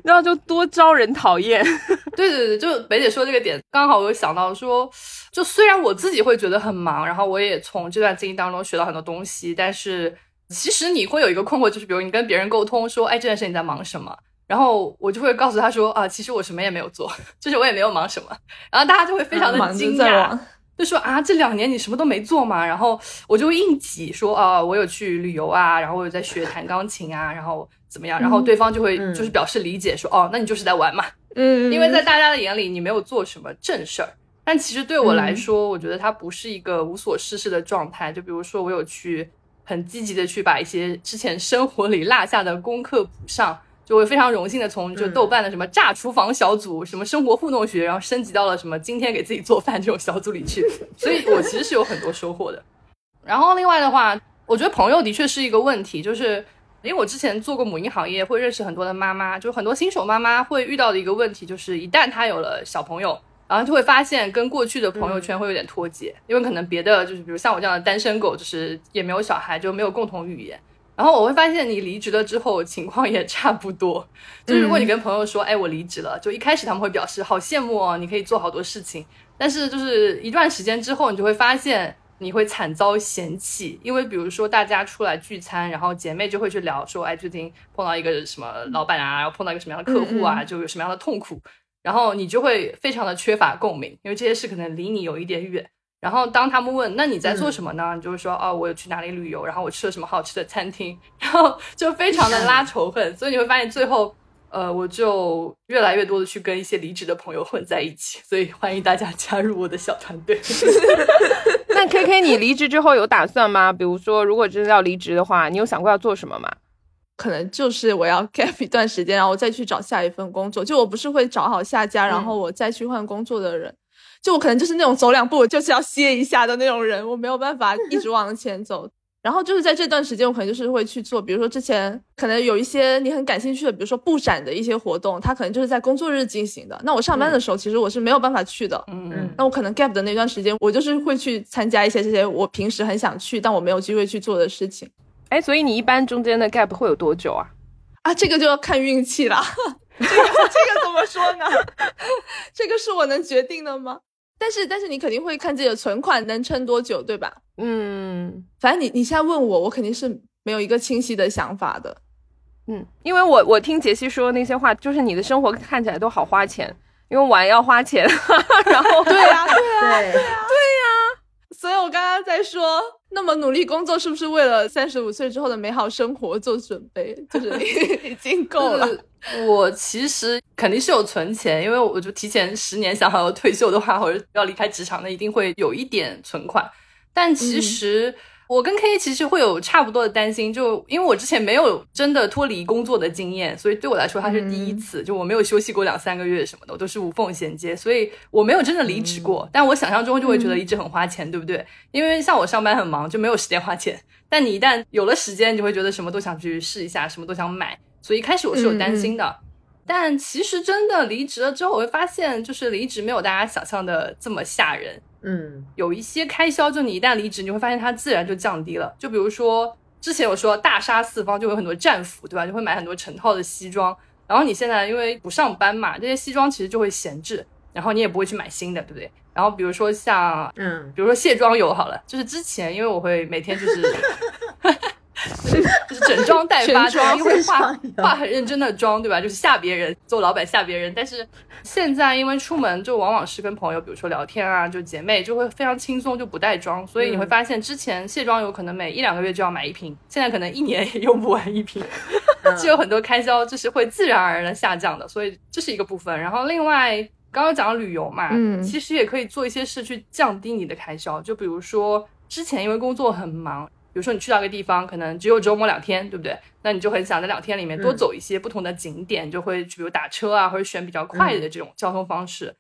然后就多招人讨厌。对对对，就北姐说这个点，刚好我有想到说，就虽然我自己会觉得很忙，然后我也从这段经历当中学到很多东西，但是其实你会有一个困惑，就是比如你跟别人沟通说，哎，这段时间你在忙什么？然后我就会告诉他说啊，其实我什么也没有做，[laughs] 就是我也没有忙什么。然后大家就会非常的惊讶，就说啊，这两年你什么都没做嘛？然后我就硬挤说啊，我有去旅游啊，然后我有在学弹钢琴啊，然后怎么样？然后对方就会就是表示理解说，哦，那你就是在玩嘛。嗯，因为在大家的眼里你没有做什么正事儿，但其实对我来说，我觉得它不是一个无所事事的状态。就比如说我有去很积极的去把一些之前生活里落下的功课补上。就会非常荣幸的从就豆瓣的什么炸厨房小组，什么生活互动学，然后升级到了什么今天给自己做饭这种小组里去，所以我其实是有很多收获的。然后另外的话，我觉得朋友的确是一个问题，就是因为我之前做过母婴行业，会认识很多的妈妈，就很多新手妈妈会遇到的一个问题，就是一旦她有了小朋友，然后就会发现跟过去的朋友圈会有点脱节，因为可能别的就是比如像我这样的单身狗，就是也没有小孩，就没有共同语言。然后我会发现，你离职了之后，情况也差不多。就是如果你跟朋友说，哎，我离职了，就一开始他们会表示好羡慕哦，你可以做好多事情。但是就是一段时间之后，你就会发现你会惨遭嫌弃，因为比如说大家出来聚餐，然后姐妹就会去聊说，哎，最近碰到一个什么老板啊，然后碰到一个什么样的客户啊，就有什么样的痛苦，然后你就会非常的缺乏共鸣，因为这些事可能离你有一点远。然后当他们问那你在做什么呢？你就会说哦，我有去哪里旅游，然后我吃了什么好吃的餐厅，然后就非常的拉仇恨。所以你会发现最后，呃，我就越来越多的去跟一些离职的朋友混在一起。所以欢迎大家加入我的小团队。[laughs] 那 K K，你离职之后有打算吗？比如说，如果真的要离职的话，你有想过要做什么吗？可能就是我要 [laughs] gap 一段时间，然后我再去找下一份工作。就我不是会找好下家，然后我再去换工作的人。就我可能就是那种走两步就是要歇一下的那种人，我没有办法 [laughs] 一直往前走。然后就是在这段时间，我可能就是会去做，比如说之前可能有一些你很感兴趣的，比如说布展的一些活动，它可能就是在工作日进行的。那我上班的时候，其实我是没有办法去的。嗯嗯。那我可能 gap 的那段时间，我就是会去参加一些这些我平时很想去但我没有机会去做的事情。哎，所以你一般中间的 gap 会有多久啊？啊，这个就要看运气了。这个这个怎么说呢？[laughs] 这个是我能决定的吗？但是，但是你肯定会看自己的存款能撑多久，对吧？嗯，反正你你现在问我，我肯定是没有一个清晰的想法的。嗯，因为我我听杰西说那些话，就是你的生活看起来都好花钱，因为玩要花钱，[laughs] 然后对呀，对呀，[laughs] 对呀，对呀。所以我刚刚在说，那么努力工作是不是为了三十五岁之后的美好生活做准备？就是 [laughs] 已经够了。我其实肯定是有存钱，因为我就提前十年想好要退休的话，或者要离开职场，那一定会有一点存款。但其实我跟 K 其实会有差不多的担心，就因为我之前没有真的脱离工作的经验，所以对我来说它是第一次，就我没有休息过两三个月什么的，我都是无缝衔接，所以我没有真的离职过。但我想象中就会觉得离职很花钱，对不对？因为像我上班很忙，就没有时间花钱。但你一旦有了时间，你就会觉得什么都想去试一下，什么都想买。所以一开始我是有担心的，但其实真的离职了之后，我会发现，就是离职没有大家想象的这么吓人。嗯，有一些开销，就你一旦离职，你会发现它自然就降低了。就比如说之前我说大杀四方，就有很多战服，对吧？就会买很多成套的西装。然后你现在因为不上班嘛，这些西装其实就会闲置，然后你也不会去买新的，对不对？然后比如说像，嗯，比如说卸妆油好了，就是之前因为我会每天就是。[laughs] 就是整装待发，因为化化很认真的妆，对吧？就是吓别人，做老板吓别人。但是现在因为出门就往往是跟朋友，比如说聊天啊，就姐妹就会非常轻松，就不带妆。所以你会发现，之前卸妆油可能每一两个月就要买一瓶，现在可能一年也用不完一瓶，就有很多开销，就是会自然而然的下降的。所以这是一个部分。然后另外刚刚讲旅游嘛，嗯，其实也可以做一些事去降低你的开销，就比如说之前因为工作很忙。比如说你去到一个地方，可能只有周末两天，对不对？那你就很想在两天里面多走一些不同的景点，就会去比如打车啊，或者选比较快的这种交通方式。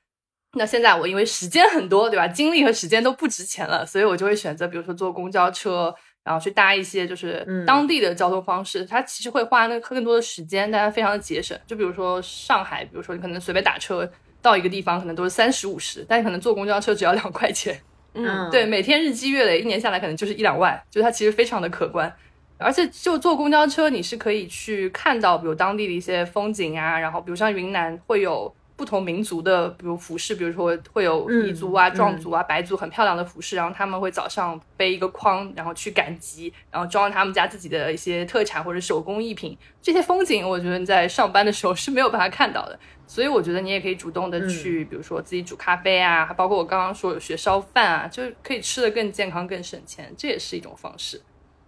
那现在我因为时间很多，对吧？精力和时间都不值钱了，所以我就会选择比如说坐公交车，然后去搭一些就是嗯当地的交通方式，它其实会花那更多的时间，但它非常的节省。就比如说上海，比如说你可能随便打车到一个地方，可能都是三十五十，但你可能坐公交车只要两块钱。嗯，对，每天日积月累，一年下来可能就是一两万，就它其实非常的可观。而且就坐公交车，你是可以去看到，比如当地的一些风景啊，然后比如像云南会有不同民族的，比如服饰，比如说会有嗯彝族啊、嗯壮族啊、白族很漂亮的服饰，然后他们会早上背一个筐，然后去赶集，然后装他们家自己的一些特产或者手工艺品。这些风景，我觉得你在上班的时候是没有办法看到的。所以我觉得你也可以主动的去，比如说自己煮咖啡啊，还包括我刚刚说有学烧饭啊，就是可以吃的更健康、更省钱，这也是一种方式。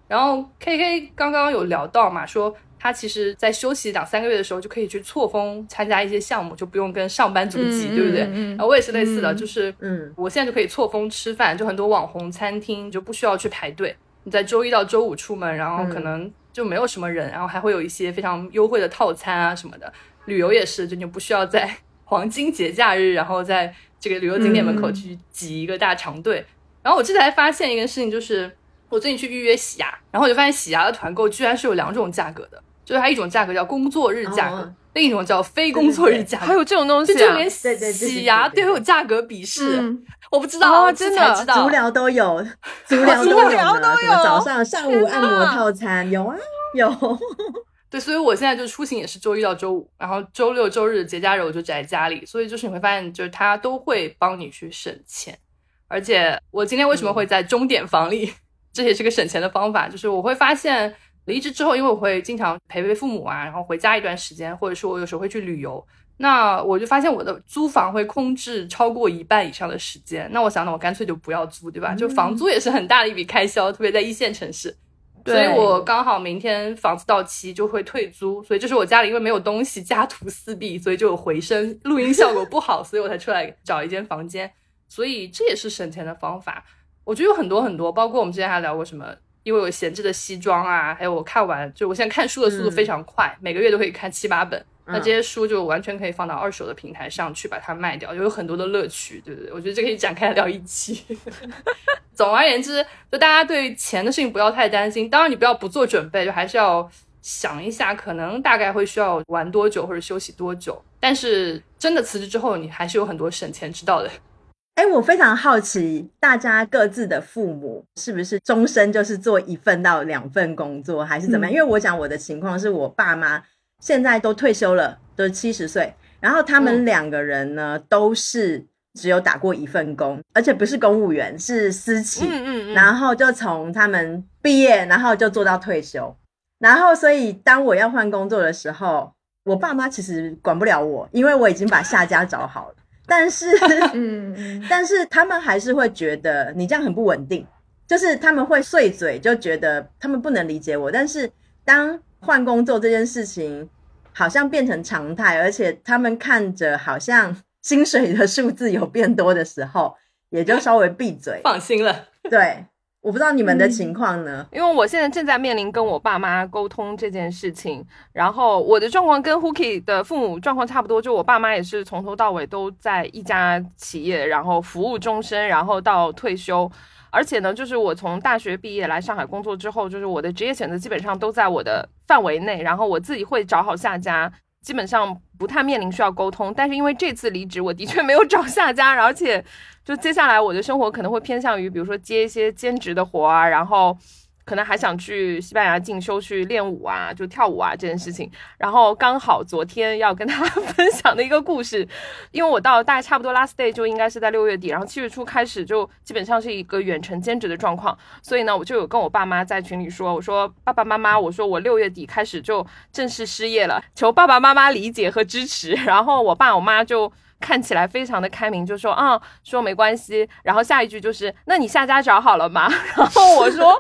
然后 K K 刚刚有聊到嘛，说他其实在休息两三个月的时候就可以去错峰参加一些项目，就不用跟上班族挤，嗯对不对？然后我也是类似的，嗯就是嗯我现在就可以错峰吃饭，就很多网红餐厅就不需要去排队，你在周一到周五出门，然后可能就没有什么人，然后还会有一些非常优惠的套餐啊什么的。旅游也是，就你不需要在 [laughs] 黄金节假日，然后在这个旅游景点门口去挤一个大长队。然后我这才发现一个事情，就是我最近去预约洗牙，然后我就发现洗牙的团购居然是有两种价格的，就是它一种价格叫工作日价格，哦另一种叫非工作日价格。还有这种东西啊？就就连对对对对洗牙都有价格鄙视，嗯我不知道，哦真的知道足。疗都有，足疗都有 [laughs] 早上、上午按摩套餐有啊，有。[laughs] 对，所以我现在就出行也是周一到周五，然后周六周日节假日我就宅在家里，所以就是你会发现，就是它都会帮你去省钱。而且我今天为什么会在钟点房里，这也是个省钱的方法，就是我会发现离职之后，因为我会经常陪陪父母啊，然后回家一段时间，或者说我有时候会去旅游，那我就发现我的租房会空置超过一半以上的时间，那我想呢，我干脆就不要租，对吧？就房租也是很大的一笔开销，特别在一线城市。所以我刚好明天房子到期就会退租，所以这是我家里因为没有东西，家徒四壁，所以就有回声，录音效果不好，所以我才出来找一间房间。所以这也是省钱的方法。我觉得有很多很多，包括我们之前还聊过什么，因为我闲置的西装啊，还有我看完，就我现在看书的速度非常快，每个月都可以看七八本。那这些书就完全可以放到二手的平台上去把它卖掉，就有很多的乐趣，对不对？我觉得这可以展开聊一期。[laughs] 总而言之，就大家对钱的事情不要太担心，当然你不要不做准备，就还是要想一下，可能大概会需要玩多久或者休息多久。但是真的辞职之后，你还是有很多省钱之道的。哎，我非常好奇，大家各自的父母是不是终身就是做一份到两份工作，还是怎么样？嗯因为我讲我的情况是我爸妈现在都退休了，都是七十岁，然后他们嗯两个人呢、都是只有打过一份工，而且不是公务员，是私企。嗯嗯嗯，然后就从他们毕业，然后就做到退休，然后所以当我要换工作的时候，我爸妈其实管不了我，因为我已经把下家找好了，但是嗯 [laughs] 嗯。[laughs] 但是他们还是会觉得你这样很不稳定，就是他们会碎嘴，就觉得他们不能理解我，但是当换工作这件事情好像变成常态，而且他们看着好像薪水的数字有变多的时候，也就稍微闭嘴。放心了，[laughs] 对，我不知道你们的情况呢？因为我现在正在面临跟我爸妈沟通这件事情，然后我的状况跟 Hooky 的父母状况差不多，就我爸妈也是从头到尾都在一家企业，然后服务终身，然后到退休。而且呢，就是我从大学毕业来上海工作之后，就是我的职业选择基本上都在我的范围内，然后我自己会找好下家，基本上不太面临需要沟通。但是因为这次离职，我的确没有找下家，而且就接下来我的生活可能会偏向于，比如说接一些兼职的活啊，然后可能还想去西班牙进修去练舞啊，就跳舞啊这件事情。然后刚好昨天要跟他 [laughs] 分享的一个故事，因为我到大概差不多 last day 就应该是在六月底，然后七月初开始就基本上是一个远程兼职的状况，所以呢，我就有跟我爸妈在群里说，我说爸爸妈妈，我说我六月底开始就正式失业了，求爸爸妈妈理解和支持。[laughs] 然后我爸我妈就。看起来非常的开明，就说啊、说没关系。然后下一句就是，那你下家找好了吗？[laughs] 然后我说，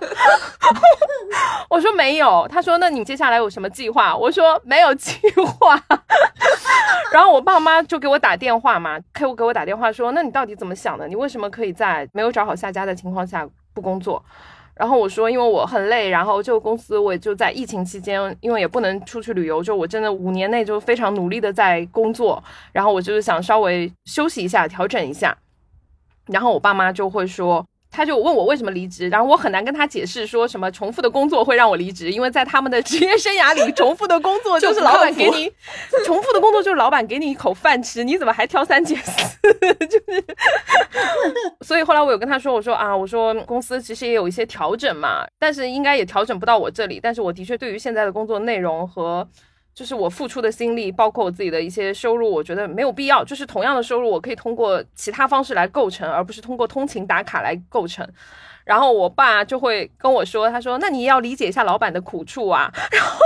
[laughs] 我说没有。他说，那你接下来有什么计划？我说没有计划。[laughs] 然后我爸妈就给我打电话嘛，客户给我打电话说，那你到底怎么想的？你为什么可以在没有找好下家的情况下不工作？然后我说，因为我很累，然后这个公司我也就在疫情期间，因为也不能出去旅游，就我真的五年内就非常努力的在工作，然后我就是想稍微休息一下，调整一下。然后我爸妈就会说，他就问我为什么离职，然后我很难跟他解释说什么重复的工作会让我离职，因为在他们的职业生涯里，重复的工作就是老板给你重复的工作就是老板给你一口饭吃，你怎么还挑三拣四？[laughs] 就是，所以后来我有跟他说，我说啊，我说公司其实也有一些调整嘛，但是应该也调整不到我这里，但是我的确对于现在的工作内容和。就是我付出的心力，包括我自己的一些收入，我觉得没有必要。就是同样的收入，我可以通过其他方式来构成，而不是通过通勤打卡来构成。然后我爸就会跟我说：“他说，那你要理解一下老板的苦处啊。[laughs] ”然后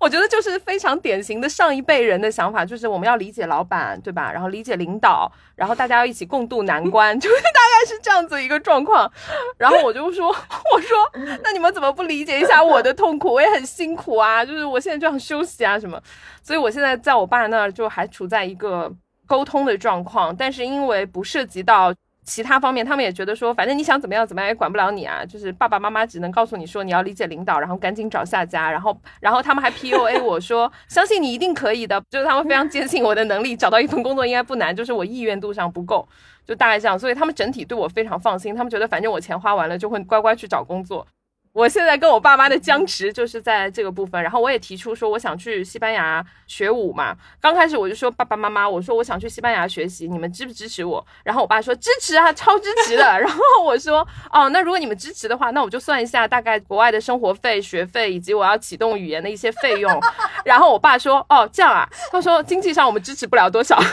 我觉得就是非常典型的上一辈人的想法，就是我们要理解老板，对吧？然后理解领导，然后大家要一起共度难关，[laughs] 就是大概是这样子一个状况。然后我就说：“我说，那你们怎么不理解一下我的痛苦？我也很辛苦啊，就是我现在就想休息啊什么。所以我现在在我爸那儿就还处在一个沟通的状况，但是因为不涉及到。”其他方面，他们也觉得说，反正你想怎么样怎么样也管不了你啊。就是爸爸妈妈只能告诉你说，你要理解领导，然后赶紧找下家。然后，然后他们还 P U A 我说，相信你一定可以的。就是他们非常坚信我的能力，找到一份工作应该不难，就是我意愿度上不够，就大概这样。所以他们整体对我非常放心，他们觉得反正我钱花完了就会乖乖去找工作。我现在跟我爸妈的僵持就是在这个部分，然后我也提出说我想去西班牙学舞嘛。刚开始我就说爸爸妈妈，我说我想去西班牙学习，你们支不支持我？然后我爸说支持啊，超支持的。[laughs] 然后我说哦，那如果你们支持的话，那我就算一下大概国外的生活费、学费以及我要启动语言的一些费用。[laughs] 然后我爸说哦这样啊，他说经济上我们支持不了多少。[laughs]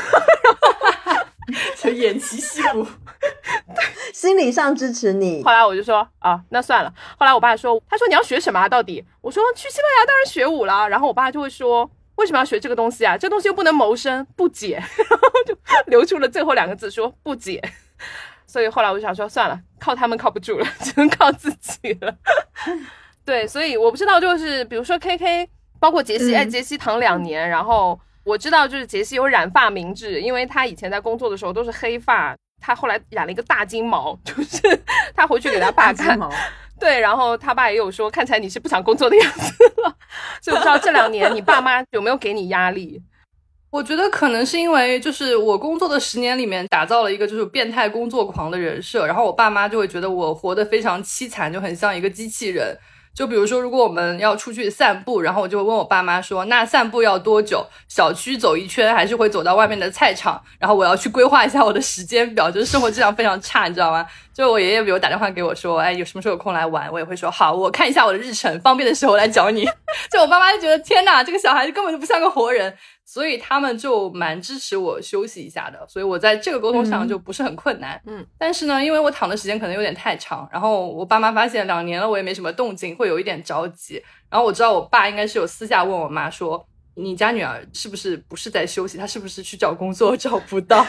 [laughs] 就偃旗息鼓，[laughs] 心理上支持你。后来我就说啊，那算了。后来我爸说，他说你要学什么啊？到底？我说去西班牙当然学舞了。然后我爸就会说，为什么要学这个东西啊？这东西又不能谋生，不解。然 [laughs] 后就留出了最后两个字，说不解。所以后来我就想说，算了，靠他们靠不住了，只能靠自己了。对，所以我不知道，就是比如说 K K，包括杰西，哎，杰西躺两年，然后。我知道，就是杰西有染发明志，因为他以前在工作的时候都是黑发，他后来染了一个大金毛，[laughs] 就是他回去给他爸看，对，然后他爸也有说，看起来你是不想工作的样子了，所以我不知道这两年你爸妈有没有给你压力？[laughs] 我觉得可能是因为就是我工作的十年里面打造了一个就是变态工作狂的人设，然后我爸妈就会觉得我活得非常凄惨，就很像一个机器人。就比如说，如果我们要出去散步，然后我就会问我爸妈说：“那散步要多久？小区走一圈，还是会走到外面的菜场？”然后我要去规划一下我的时间表，就是生活质量非常差，你知道吗？就我爷爷比如打电话给我说：“哎，有什么时候有空来玩？”我也会说：“好，我看一下我的日程，方便的时候来找你。[laughs] ”就我爸妈就觉得天哪，这个小孩子根本就不像个活人。所以他们就蛮支持我休息一下的，所以我在这个沟通上就不是很困难。嗯，但是呢，因为我躺的时间可能有点太长，然后我爸妈发现两年了我也没什么动静，会有一点着急。然后我知道我爸应该是有私下问我妈说：“你家女儿是不是不是在休息？她是不是去找工作 [laughs] 找不到？”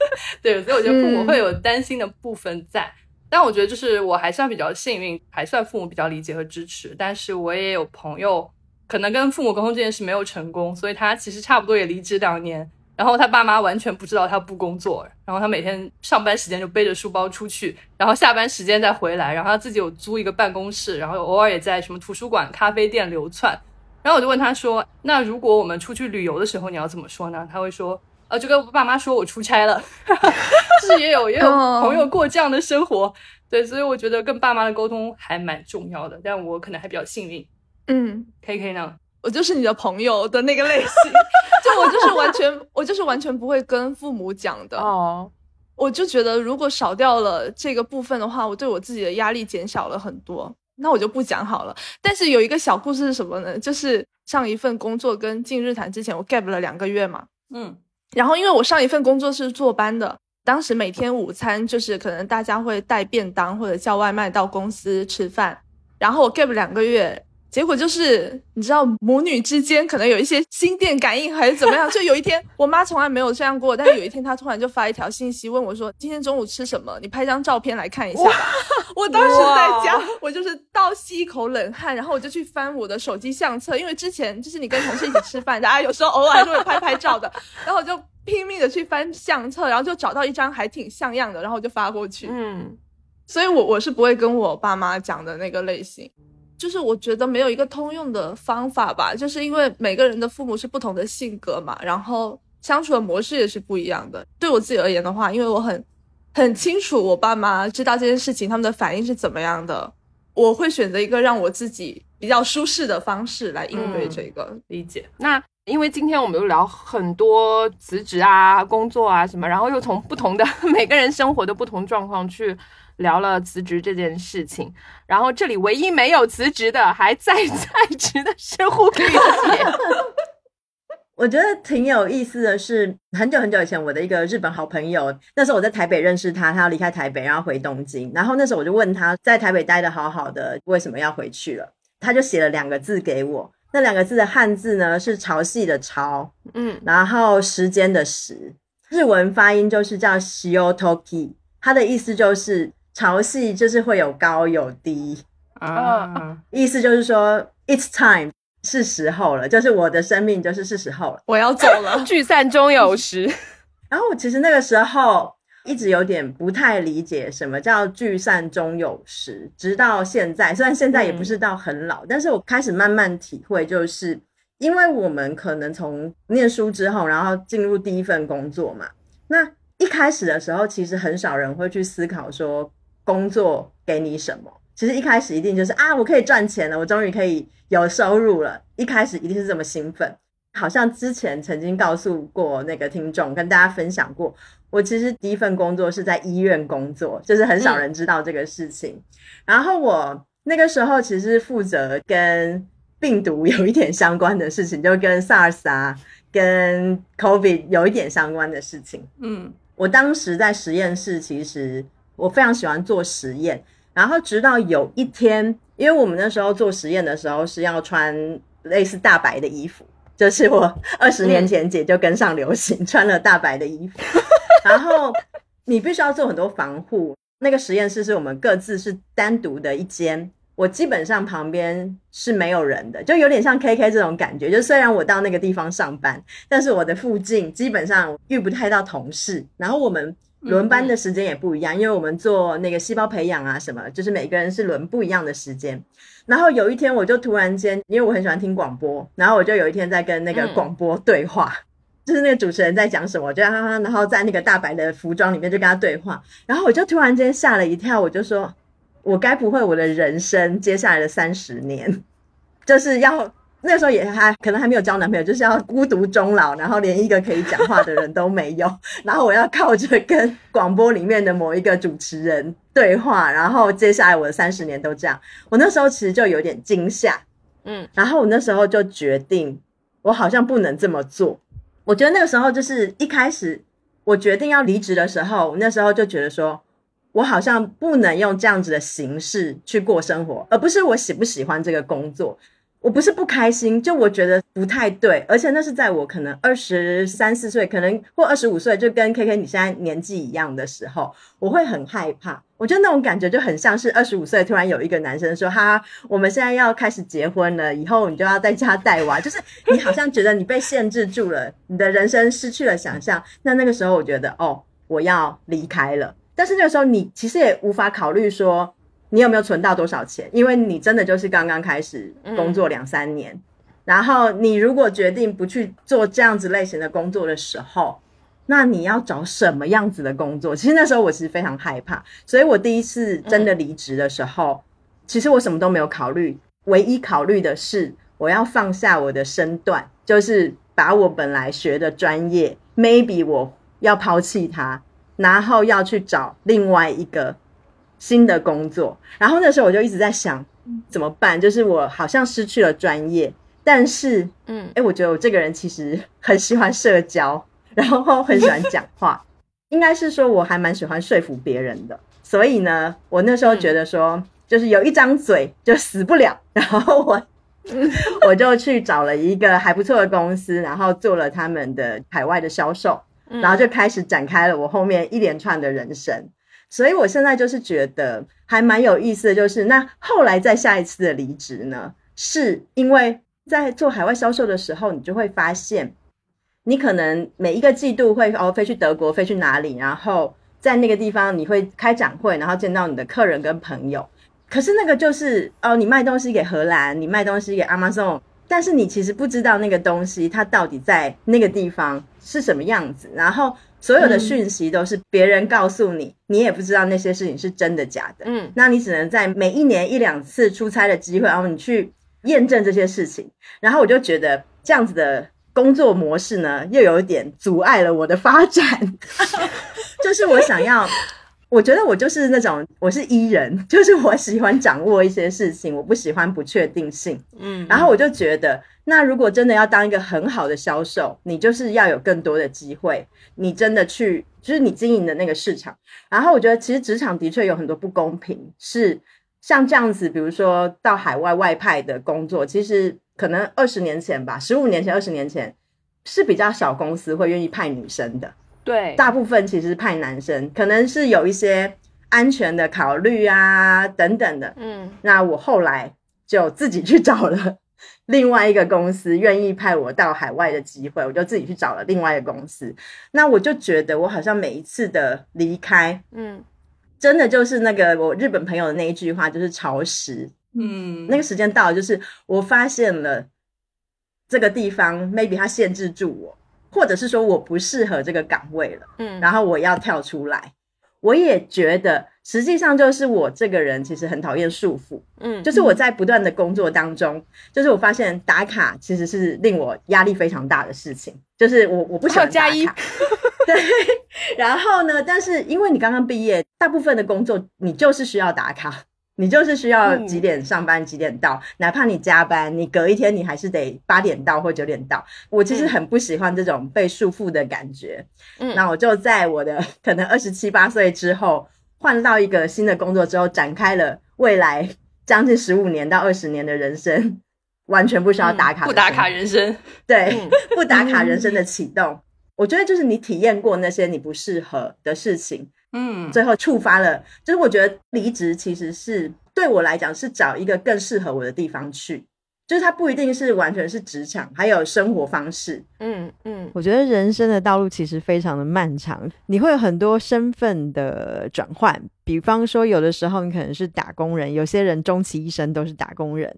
[laughs] 对，所以我觉得父母会有担心的部分在。但我觉得就是我还算比较幸运，还算父母比较理解和支持。但是我也有朋友。可能跟父母沟通这件事没有成功，所以他其实差不多也离职两年。然后他爸妈完全不知道他不工作，然后他每天上班时间就背着书包出去，然后下班时间再回来。然后他自己有租一个办公室，然后偶尔也在什么图书馆、咖啡店流窜。然后我就问他说：“那如果我们出去旅游的时候，你要怎么说呢？”他会说：“呃，就跟爸妈说我出差了。” [laughs] 是也有也有朋友过这样的生活，对，所以我觉得跟爸妈的沟通还蛮重要的。但我可能还比较幸运。嗯，K K 呢？我就是你的朋友的那个类型，[laughs] 就我就是完全，我就是完全不会跟父母讲的哦。我就觉得如果少掉了这个部分的话，我对我自己的压力减少了很多。那我就不讲好了。但是有一个小故事是什么呢？就是上一份工作跟进日坛之前，我 gap 了两个月嘛。嗯，然后因为我上一份工作是坐班的，当时每天午餐就是可能大家会带便当或者叫外卖到公司吃饭，然后我 gap 两个月。结果就是，你知道母女之间可能有一些心电感应还是怎么样？就有一天，我妈从来没有这样过，但是有一天她突然就发一条信息问我说：“今天中午吃什么？你拍张照片来看一下。” [laughs] 我当时在家，我就是倒吸一口冷汗，然后我就去翻我的手机相册，因为之前就是你跟同事一起吃饭，大家有时候偶尔就会拍拍照的，然后我就拼命的去翻相册，然后就找到一张还挺像样的，然后我就发过去。嗯，所以我我是不会跟我爸妈讲的那个类型。就是我觉得没有一个通用的方法吧，就是因为每个人的父母是不同的性格嘛，然后相处的模式也是不一样的。对我自己而言的话，因为我很很清楚我爸妈知道这件事情，他们的反应是怎么样的。我会选择一个让我自己比较舒适的方式来应对这个。理解。那因为今天我们又聊很多辞职啊、工作啊什么，然后又从不同的 [laughs] 每个人生活的不同状况去聊了辞职这件事情。然后这里唯一没有辞职的，还在 [laughs] 在职的是护理姐。[laughs] 我觉得挺有意思的是，很久很久以前，我的一个日本好朋友，那时候我在台北认识他，他要离开台北，然后回东京。然后那时候我就问他在台北待的好好的，为什么要回去了？他就写了两个字给我，那两个字的汉字呢是潮汐的潮，嗯，然后时间的时，日文发音就是叫 shiotoki，它的意思就是潮汐就是会有高有低，啊，意思就是说 it's time 是时候了，就是我的生命就是是时候了。我要走了，[laughs] 聚散终有时。[laughs] 然后我其实那个时候一直有点不太理解什么叫聚散终有时，直到现在，虽然现在也不是到很老，但是我开始慢慢体会，就是因为我们可能从念书之后，然后进入第一份工作嘛，那一开始的时候，其实很少人会去思考说工作给你什么。其实一开始一定就是啊，我可以赚钱了，我终于可以有收入了。一开始一定是这么兴奋。好像之前曾经告诉过那个听众，跟大家分享过，我其实第一份工作是在医院工作，就是很少人知道这个事情。然后我那个时候其实负责跟病毒有一点相关的事情，就跟 SARS 啊、跟 COVID 有一点相关的事情。嗯，我当时在实验室，其实我非常喜欢做实验。然后直到有一天，因为我们那时候做实验的时候是要穿类似大白的衣服，就是我二十年前姐就跟上流行，穿了大白的衣服。然后你必须要做很多防护。那个实验室是我们各自是单独的一间，我基本上旁边是没有人的，就有点像 KK 这种感觉。就虽然我到那个地方上班，但是我的附近基本上遇不太到同事。然后我们轮班的时间也不一样，因为我们做那个细胞培养啊什么，就是每个人是轮不一样的时间。然后有一天，我就突然间，因为我很喜欢听广播，然后我就有一天在跟那个广播对话，就是那个主持人在讲什么，我就哈哈，然后在那个大白的服装里面就跟他对话，然后我就突然间吓了一跳，我就说，我该不会我的人生接下来的三十年，就是要那时候也还可能还没有交男朋友，就是要孤独终老，然后连一个可以讲话的人都没有，[laughs] 然后我要靠着跟广播里面的某一个主持人对话，然后接下来我的三十年都这样。我那时候其实就有点惊吓，嗯，然后我那时候就决定，我好像不能这么做。我觉得那个时候就是一开始我决定要离职的时候，那时候就觉得说，我好像不能用这样子的形式去过生活，而不是我喜不喜欢这个工作。我不是不开心，就我觉得不太对，而且那是在我可能二十三四岁，可能或二十五岁，就跟 K K 你现在年纪一样的时候，我会很害怕。我觉得那种感觉就很像是二十五岁突然有一个男生说：“哈，我们现在要开始结婚了，以后你就要在家带娃。”就是你好像觉得你被限制住了，你的人生失去了想象。那那个时候，我觉得哦，我要离开了。但是那个时候，你其实也无法考虑说。你有没有存到多少钱？因为你真的就是刚刚开始工作两三年，然后你如果决定不去做这样子类型的工作的时候，那你要找什么样子的工作？其实那时候我其实非常害怕，所以我第一次真的离职的时候，其实我什么都没有考虑，唯一考虑的是我要放下我的身段，就是把我本来学的专业，maybe 我要抛弃它，然后要去找另外一个。新的工作，然后那时候我就一直在想怎么办，就是我好像失去了专业，但是，嗯，哎，我觉得我这个人其实很喜欢社交，[laughs] 然后很喜欢讲话，应该是说我还蛮喜欢说服别人的，所以呢，我那时候觉得说，就是有一张嘴就死不了，[laughs] 然后我 [laughs] 我就去找了一个还不错的公司，然后做了他们的海外的销售，然后就开始展开了我后面一连串的人生。所以我现在就是觉得还蛮有意思的，就是那后来再下一次的离职呢，是因为在做海外销售的时候，你就会发现，你可能每一个季度会哦飞去德国，飞去哪里，然后在那个地方你会开展会，然后见到你的客人跟朋友。可是那个就是哦，你卖东西给荷兰，你卖东西给 Amazon，但是你其实不知道那个东西它到底在那个地方是什么样子，然后所有的讯息都是别人告诉你，你也不知道那些事情是真的假的。嗯那你只能在每一年一两次出差的机会，然后你去验证这些事情。然后我就觉得这样子的工作模式呢，又有一点阻碍了我的发展。[laughs] 就是我想要，我觉得我就是那种我是 E 人，[laughs] 就是我喜欢掌握一些事情，我不喜欢不确定性。嗯，然后我就觉得，那如果真的要当一个很好的销售，你就是要有更多的机会，你真的去，就是你经营的那个市场。然后我觉得，其实职场的确有很多不公平，是像这样子，比如说到海外外派的工作，其实可能二十年前吧，十五年前、二十年前是比较小公司会愿意派女生的。对，大部分其实派男生，可能是有一些安全的考虑啊等等的。嗯那我后来就自己去找了 [laughs] 另外一个公司，愿意派我到海外的机会，我就自己去找了另外一个公司。那我就觉得我好像每一次的离开，嗯真的就是那个我日本朋友的那一句话，就是潮湿。嗯，那个时间到了，就是我发现了这个地方，maybe 它限制住我，或者是说我不适合这个岗位了。嗯，然后我要跳出来。我也觉得，实际上就是我这个人其实很讨厌束缚，嗯就是我在不断的工作当中，就是我发现打卡其实是令我压力非常大的事情，就是我我不喜欢还有加一打卡，[laughs] 对。然后呢，但是因为你刚刚毕业，大部分的工作你就是需要打卡，你就是需要嗯几点上班几点到，哪怕你加班，你隔一天你还是得八点到或九点到。我其实嗯很不喜欢这种被束缚的感觉。嗯那我就在我的 [laughs] 可能二十七八岁之后，换到一个新的工作之后，展开了未来将近十五年到二十年的人生，完全不需要打卡、嗯不打卡，人生，对，嗯不打卡人生的 [laughs] 启动。我觉得就是你体验过那些你不适合的事情，嗯，最后触发了，就是我觉得离职其实是对我来讲是找一个更适合我的地方去，就是它不一定是完全是职场，还有生活方式。嗯嗯我觉得人生的道路其实非常的漫长，你会有很多身份的转换。比方说，有的时候你可能是打工人，有些人终其一生都是打工人，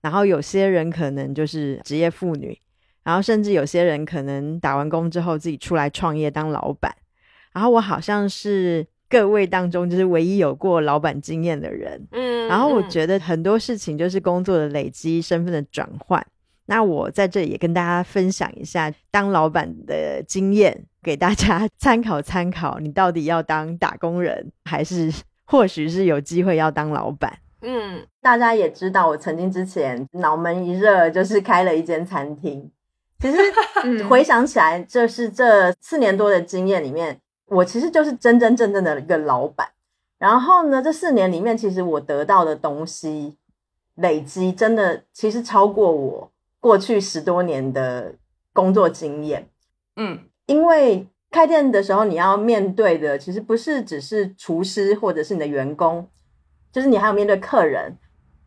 然后有些人可能就是职业妇女，然后甚至有些人可能打完工之后自己出来创业当老板。然后我好像是各位当中就是唯一有过老板经验的人，嗯，然后我觉得很多事情就是工作的累积、身份的转换。那我在这里也跟大家分享一下当老板的经验，给大家 [laughs] 参考参考。你到底要当打工人，还是 [laughs] 或许是有机会要当老板？嗯大家也知道，我曾经之前脑门一热，就是开了一间餐厅。其实 [laughs] 嗯回想起来，这是这四年多的经验里面，我其实就是真真正正的一个老板。然后呢，这四年里面，其实我得到的东西累积，真的其实超过我过去十多年的工作经验。嗯因为开店的时候，你要面对的其实不是只是厨师或者是你的员工，就是你还有面对客人。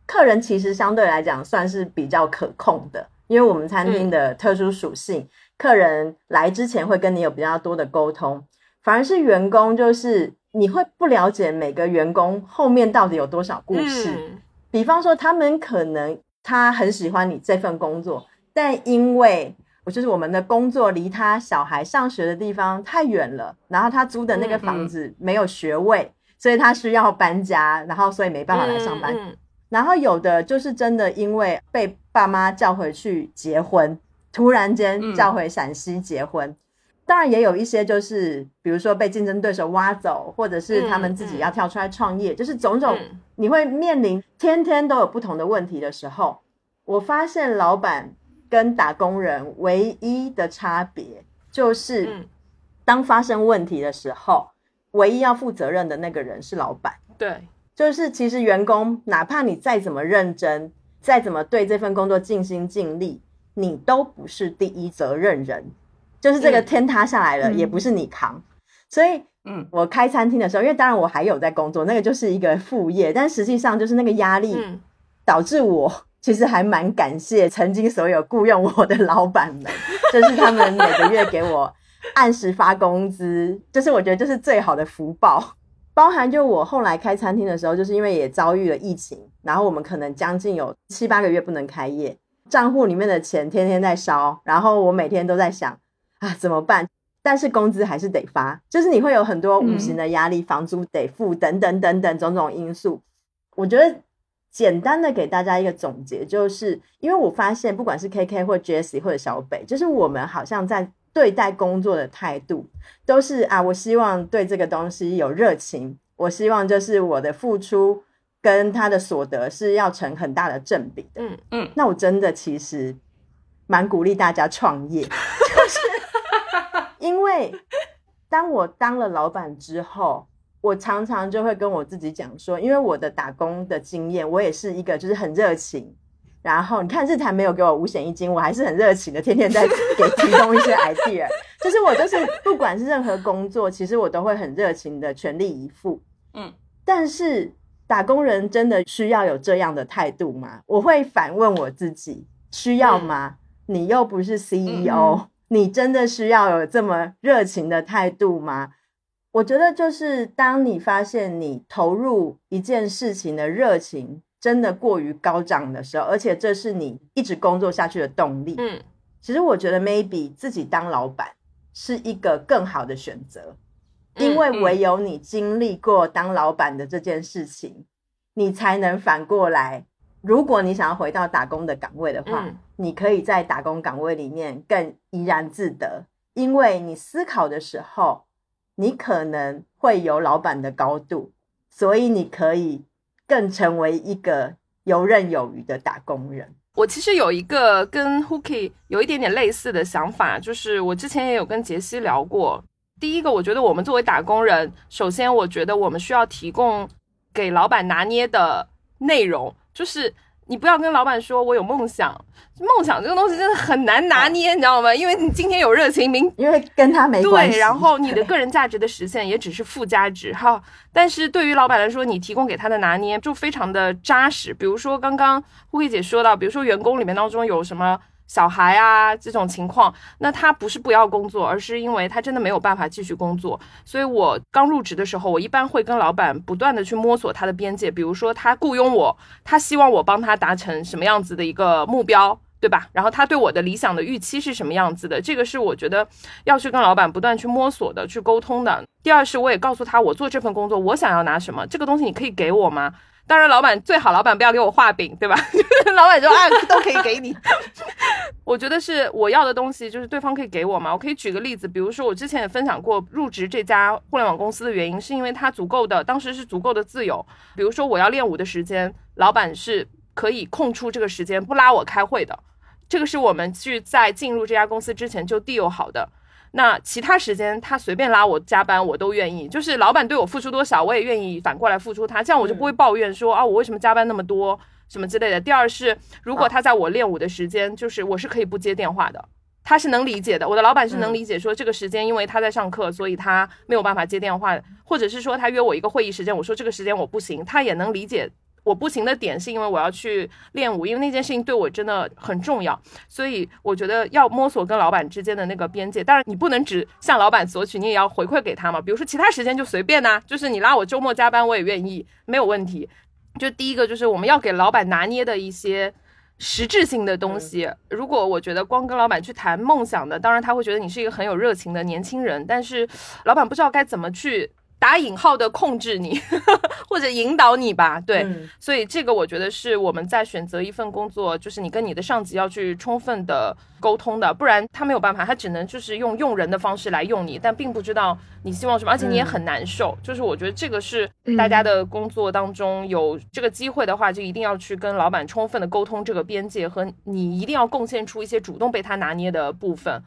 客人其实相对来讲算是比较可控的，因为我们餐厅的特殊属性，客人来之前会跟你有比较多的沟通，反而是员工就是你会不了解每个员工后面到底有多少故事。嗯比方说，他们可能他很喜欢你这份工作，但因为我就是我们的工作离他小孩上学的地方太远了，然后他租的那个房子没有学位，所以他需要搬家，然后所以没办法来上班。嗯然后有的就是真的因为被爸妈叫回去结婚，突然间嗯叫回陕西结婚。当然也有一些就是，比如说被竞争对手挖走，或者是他们自己要跳出来创业，就是种种嗯你会面临天天都有不同的问题的时候，我发现老板跟打工人唯一的差别就是，嗯当发生问题的时候，唯一要负责任的那个人是老板。对，就是其实员工哪怕你再怎么认真，再怎么对这份工作尽心尽力，你都不是第一责任人。就是这个嗯天塌下来了，嗯也不是你扛。所以嗯我开餐厅的时候，因为当然我还有在工作，那个就是一个副业，但实际上就是那个压力嗯导致我其实还蛮感谢曾经所有雇佣我的老板们，[laughs] 就是他们每个月给我按时发工资，就是我觉得这是最好的福报。包含就我后来开餐厅的时候，就是因为也遭遇了疫情，然后我们可能将近有七八个月不能开业，账户里面的钱天天在烧，然后我每天都在想啊怎么办？但是工资还是得发，就是你会有很多无形的压力，房租得付等等等等种种因素。我觉得简单的给大家一个总结，就是因为我发现不管是 K K 或 Jessie 或者小北，就是我们好像在对待工作的态度都是啊，我希望对这个东西有热情，我希望就是我的付出跟他的所得是要成很大的正比的。嗯嗯，那我真的其实蛮鼓励大家创业，为当我当了老板之后，我常常就会跟我自己讲说，因为我的打工的经验，我也是一个就是很热情。然后你看日坛没有给我五险一金，我还是很热情的，天天在给 [laughs] 提供一些 idea。就是我就是不管是任何工作，其实我都会很热情的全力以赴。嗯，但是打工人真的需要有这样的态度吗？我会反问我自己，需要吗？你又不是 CEO，、你真的需要有这么热情的态度吗？我觉得就是当你发现你投入一件事情的热情真的过于高涨的时候，而且这是你一直工作下去的动力。嗯，其实我觉得 maybe 自己当老板是一个更好的选择，嗯因为唯有你经历过当老板的这件事情，你才能反过来。如果你想要回到打工的岗位的话，嗯你可以在打工岗位里面更怡然自得，因为你思考的时候，你可能会有老板的高度，所以你可以更成为一个游刃有余的打工人。我其实有一个跟 Hooky 有一点点类似的想法，就是我之前也有跟杰西聊过。第一个，我觉得我们作为打工人，首先我觉得我们需要提供给老板拿捏的内容，就是你不要跟老板说我有梦想，梦想这个东西真的很难拿捏，你知道吗？因为你今天有热情，明因为跟他没关系。对，然后你的个人价值的实现也只是附加值哈。但是对于老板来说，你提供给他的拿捏就非常的扎实。比如说刚刚慧慧姐说到，比如说员工里面当中有什么小孩啊这种情况，那他不是不要工作，而是因为他真的没有办法继续工作。所以我刚入职的时候，我一般会跟老板不断的去摸索他的边界，比如说他雇佣我，他希望我帮他达成什么样子的一个目标。对吧？然后他对我的理想的预期是什么样子的？这个是我觉得要去跟老板不断去摸索的，去沟通的。第二是我也告诉他，我做这份工作我想要拿什么，这个东西你可以给我吗？当然，老板最好老板不要给我画饼，对吧？[laughs] 老板说啊都可以给你。[laughs] 我觉得是我要的东西，就是对方可以给我嘛。我可以举个例子，比如说我之前也分享过，入职这家互联网公司的原因，是因为它足够的，当时是足够的自由。比如说我要练舞的时间，老板是可以空出这个时间不拉我开会的。这个是我们去在进入这家公司之前就 deal 好的。那其他时间他随便拉我加班，我都愿意。就是老板对我付出多少，我也愿意反过来付出他，这样我就不会抱怨说啊，我为什么加班那么多什么之类的。第二是，如果他在我练舞的时间，就是我是可以不接电话的，他是能理解的。我的老板是能理解说这个时间因为他在上课，所以他没有办法接电话，或者是说他约我一个会议时间，我说这个时间我不行，他也能理解。我不行的点是因为我要去练舞，因为那件事情对我真的很重要，所以我觉得要摸索跟老板之间的那个边界。当然，你不能只向老板索取，你也要回馈给他嘛。比如说其他时间就随便呐、就是你拉我周末加班我也愿意，没有问题。就第一个就是我们要给老板拿捏的一些实质性的东西。如果我觉得光跟老板去谈梦想的，当然他会觉得你是一个很有热情的年轻人，但是老板不知道该怎么去。打引号的控制你，[laughs] 或者引导你吧，对，嗯所以这个我觉得是我们在选择一份工作，就是你跟你的上级要去充分的沟通的，不然他没有办法，他只能就是用用人的方式来用你，但并不知道你希望什么，而且你也很难受。就是我觉得这个是大家的工作当中有这个机会的话，就一定要去跟老板充分的沟通这个边界，和你一定要贡献出一些主动被他拿捏的部分。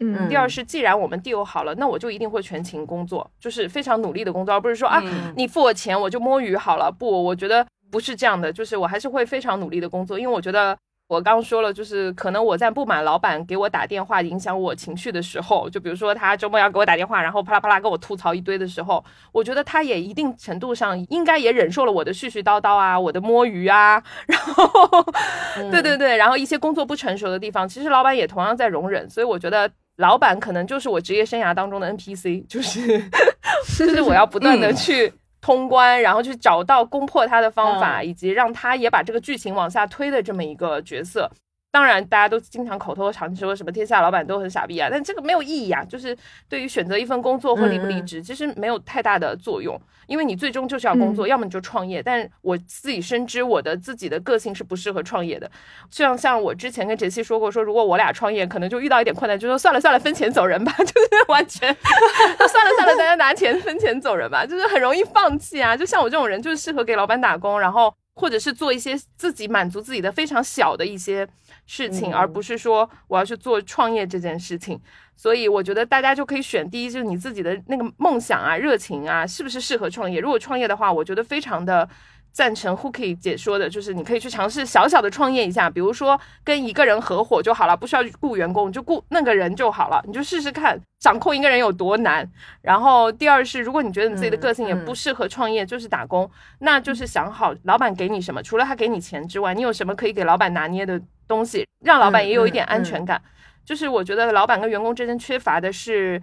嗯第二是，既然我们 deal 好了，那我就一定会全勤工作，就是非常努力的工作，而不是说啊，嗯你付我钱我就摸鱼好了。不，我觉得不是这样的，就是我还是会非常努力的工作，因为我觉得我刚刚说了，就是可能我在不满老板给我打电话影响我情绪的时候，就比如说他周末要给我打电话，然后啪啦啪啦跟我吐槽一堆的时候，我觉得他也一定程度上应该也忍受了我的絮絮叨叨啊，我的摸鱼啊，然后 [laughs] 对对对，然后一些工作不成熟的地方，其实老板也同样在容忍，所以我觉得。老板可能就是我职业生涯当中的 NPC，就是 [laughs] 就是我要不断的去通关，然后去找到攻破他的方法，以及让他也把这个剧情往下推的这么一个角色。当当然，大家都经常口头常说什么天下老板都很傻逼啊，但这个没有意义啊。就是对于选择一份工作或离不离职，其实没有太大的作用，因为你最终就是要工作，要么你就创业。但我自己深知我的自己的个性是不适合创业的。像像我之前跟杰西说过，说如果我俩创业，可能就遇到一点困难，就说算了算了，分钱走人吧，[laughs] 就是完全算了算了，大家拿钱分钱走人吧，就是很容易放弃啊。就像我这种人，就是适合给老板打工，然后或者是做一些自己满足自己的非常小的一些。事情，而不是说我要去做创业这件事情，所以我觉得大家就可以选第一，就是你自己的那个梦想啊、热情啊，是不是适合创业？如果创业的话，我觉得非常的赞成 Hooky 解说的，就是你可以去尝试小小的创业一下，比如说跟一个人合伙就好了，不需要雇员工，就雇那个人就好了，你就试试看掌控一个人有多难。然后第二是，如果你觉得你自己的个性也不适合创业，就是打工，那就是想好老板给你什么，除了他给你钱之外，你有什么可以给老板拿捏的。东西让老板也有一点安全感，就是我觉得老板跟员工之间缺乏的是，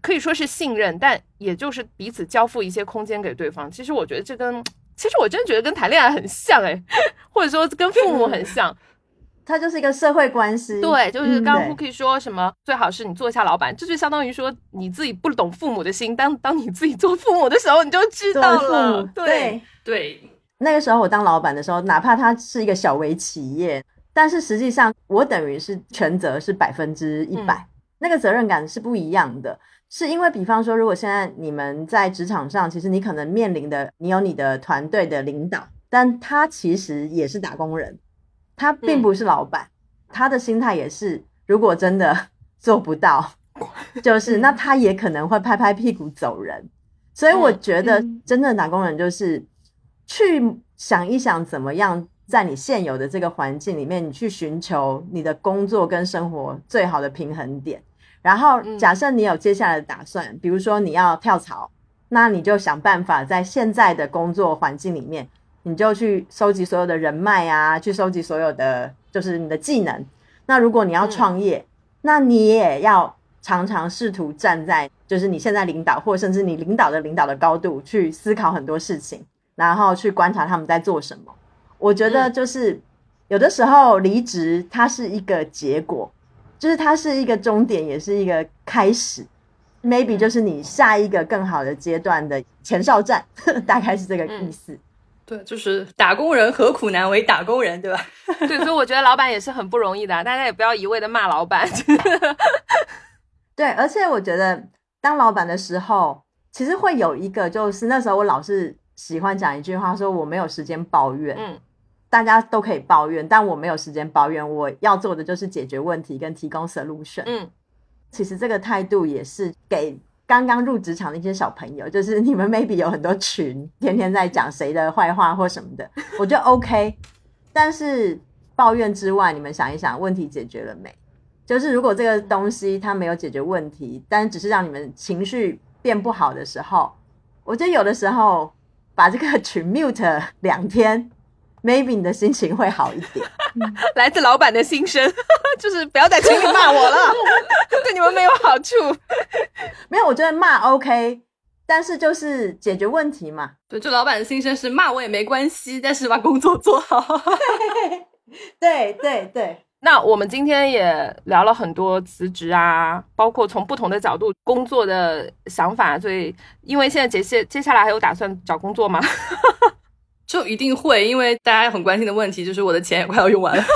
可以说是信任，但也就是彼此交付一些空间给对方。其实我觉得这跟，其实我真觉得跟谈恋爱很像哎，[laughs] 或者说跟父母很像，[laughs] 它就是一个社会关系。对，就是刚刚 Cookie 说什么，最好是你做一下老板，这就相当于说你自己不懂父母的心，当当你自己做父母的时候，你就知道了。对对，那个时候我当老板的时候，哪怕他是一个小微企业。但是实际上，我等于是全责是百分之一百，那个责任感是不一样的。是因为，比方说，如果现在你们在职场上，其实你可能面临的，你有你的团队的领导，但他其实也是打工人，他并不是老板，他的心态也是，如果真的 [laughs] 做不到，就是那他也可能会拍拍屁股走人。所以我觉得，真正打工人就是去想一想怎么样。在你现有的这个环境里面，你去寻求你的工作跟生活最好的平衡点。然后，假设你有接下来的打算，比如说你要跳槽，那你就想办法在现在的工作环境里面，你就去收集所有的人脉啊，去收集所有的就是你的技能。那如果你要创业，那你也要常常试图站在就是你现在领导或甚至你领导的领导的高度去思考很多事情，然后去观察他们在做什么。我觉得就是有的时候离职它是一个结果，就是它是一个终点，也是一个开始。Maybe 就是你下一个更好的阶段的前哨站，[laughs] 大概是这个意思。对，就是打工人何苦难为打工人，对吧？[laughs] 对，所以我觉得老板也是很不容易的，大家也不要一味的骂老板。[laughs] 对，而且我觉得当老板的时候，其实会有一个，就是那时候我老是喜欢讲一句话，说我没有时间抱怨。嗯。大家都可以抱怨，但我没有时间抱怨。我要做的就是解决问题跟提供 solution。嗯，其实这个态度也是给刚刚入职场的一些小朋友，[laughs] 就是你们 maybe 有很多群，天天在讲谁的坏话或什么的，[laughs] 我觉得 OK。但是抱怨之外，你们想一想，问题解决了没？就是如果这个东西它没有解决问题，但只是让你们情绪变不好的时候，我觉得有的时候把这个群 mute 两天。Maybe 你的心情会好一点。[laughs] 来自老板的心声，[laughs] 就是不要在群里骂我了，[laughs] 对你们没有好处。没有，我觉得骂 OK，但是就是解决问题嘛。对，就老板的心声是骂我也没关系，但是把工作做好。对对对。那我们今天也聊了很多辞职啊，包括从不同的角度工作的想法。所以，因为现在接下接下来还有打算找工作吗？就一定会，因为大家很关心的问题就是我的钱也快要用完了。[laughs]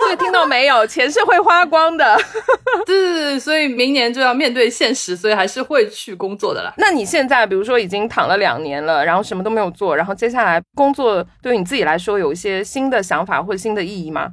所以听到没有，钱是会花光的。[laughs] 对对对，所以明年就要面对现实，所以还是会去工作的啦。那你现在比如说已经躺了两年了，然后什么都没有做，然后接下来工作对于你自己来说有一些新的想法或者新的意义吗？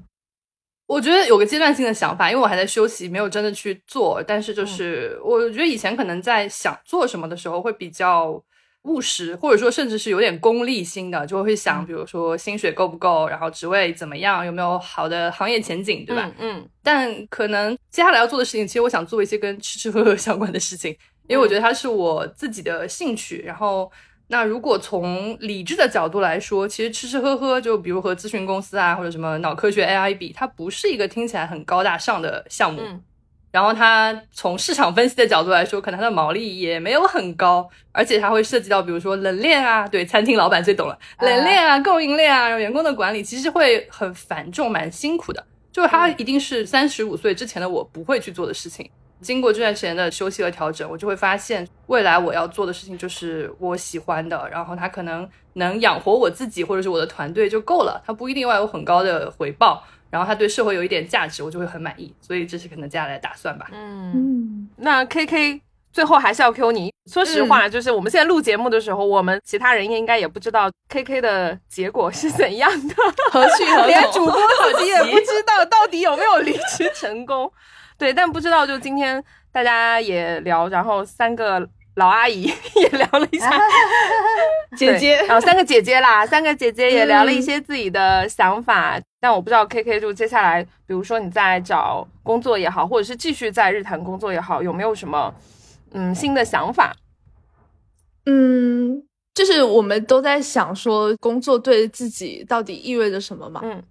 我觉得有个阶段性的想法，因为我还在休息，没有真的去做。但是就是我觉得以前可能在想做什么的时候会比较。务实，或者说甚至是有点功利心的，就会想，比如说薪水够不够，然后职位怎么样，有没有好的行业前景，对吧？嗯。但可能接下来要做的事情，其实我想做一些跟吃吃喝喝相关的事情，因为我觉得它是我自己的兴趣。然后，那如果从理智的角度来说，其实吃吃喝喝，就比如和咨询公司啊，或者什么脑科学 AI 比，它不是一个听起来很高大上的项目。然后它从市场分析的角度来说，可能它的毛利也没有很高，而且它会涉及到比如说冷链啊，对，餐厅老板最懂了，冷链啊、供应链啊、员工的管理，其实会很繁重、蛮辛苦的。就是它一定是三十五岁之前的我不会去做的事情。经过这段时间的休息和调整，我就会发现，未来我要做的事情就是我喜欢的，然后它可能能养活我自己或者是我的团队就够了，它不一定要有很高的回报，然后他对社会有一点价值，我就会很满意。所以这是可能接下来的打算吧。嗯，嗯，那 K K 最后还是要 Q 你。说实话，就是我们现在录节目的时候，我们其他人也应该也不知道 K K 的结果是怎样的，何去何 [laughs] 连？主播自己也不知道到底有没有离职成功。对，但不知道就今天大家也聊，然后三个老阿姨 [laughs] 也聊了一下，[laughs] 姐姐对然后三个姐姐啦，[laughs] 三个姐姐也聊了一些自己的想法。但我不知道 K K 就接下来，比如说你在找工作也好，或者是继续在日坛工作也好，有没有什么嗯新的想法？嗯，就是我们都在想说，工作对自己到底意味着什么嘛？嗯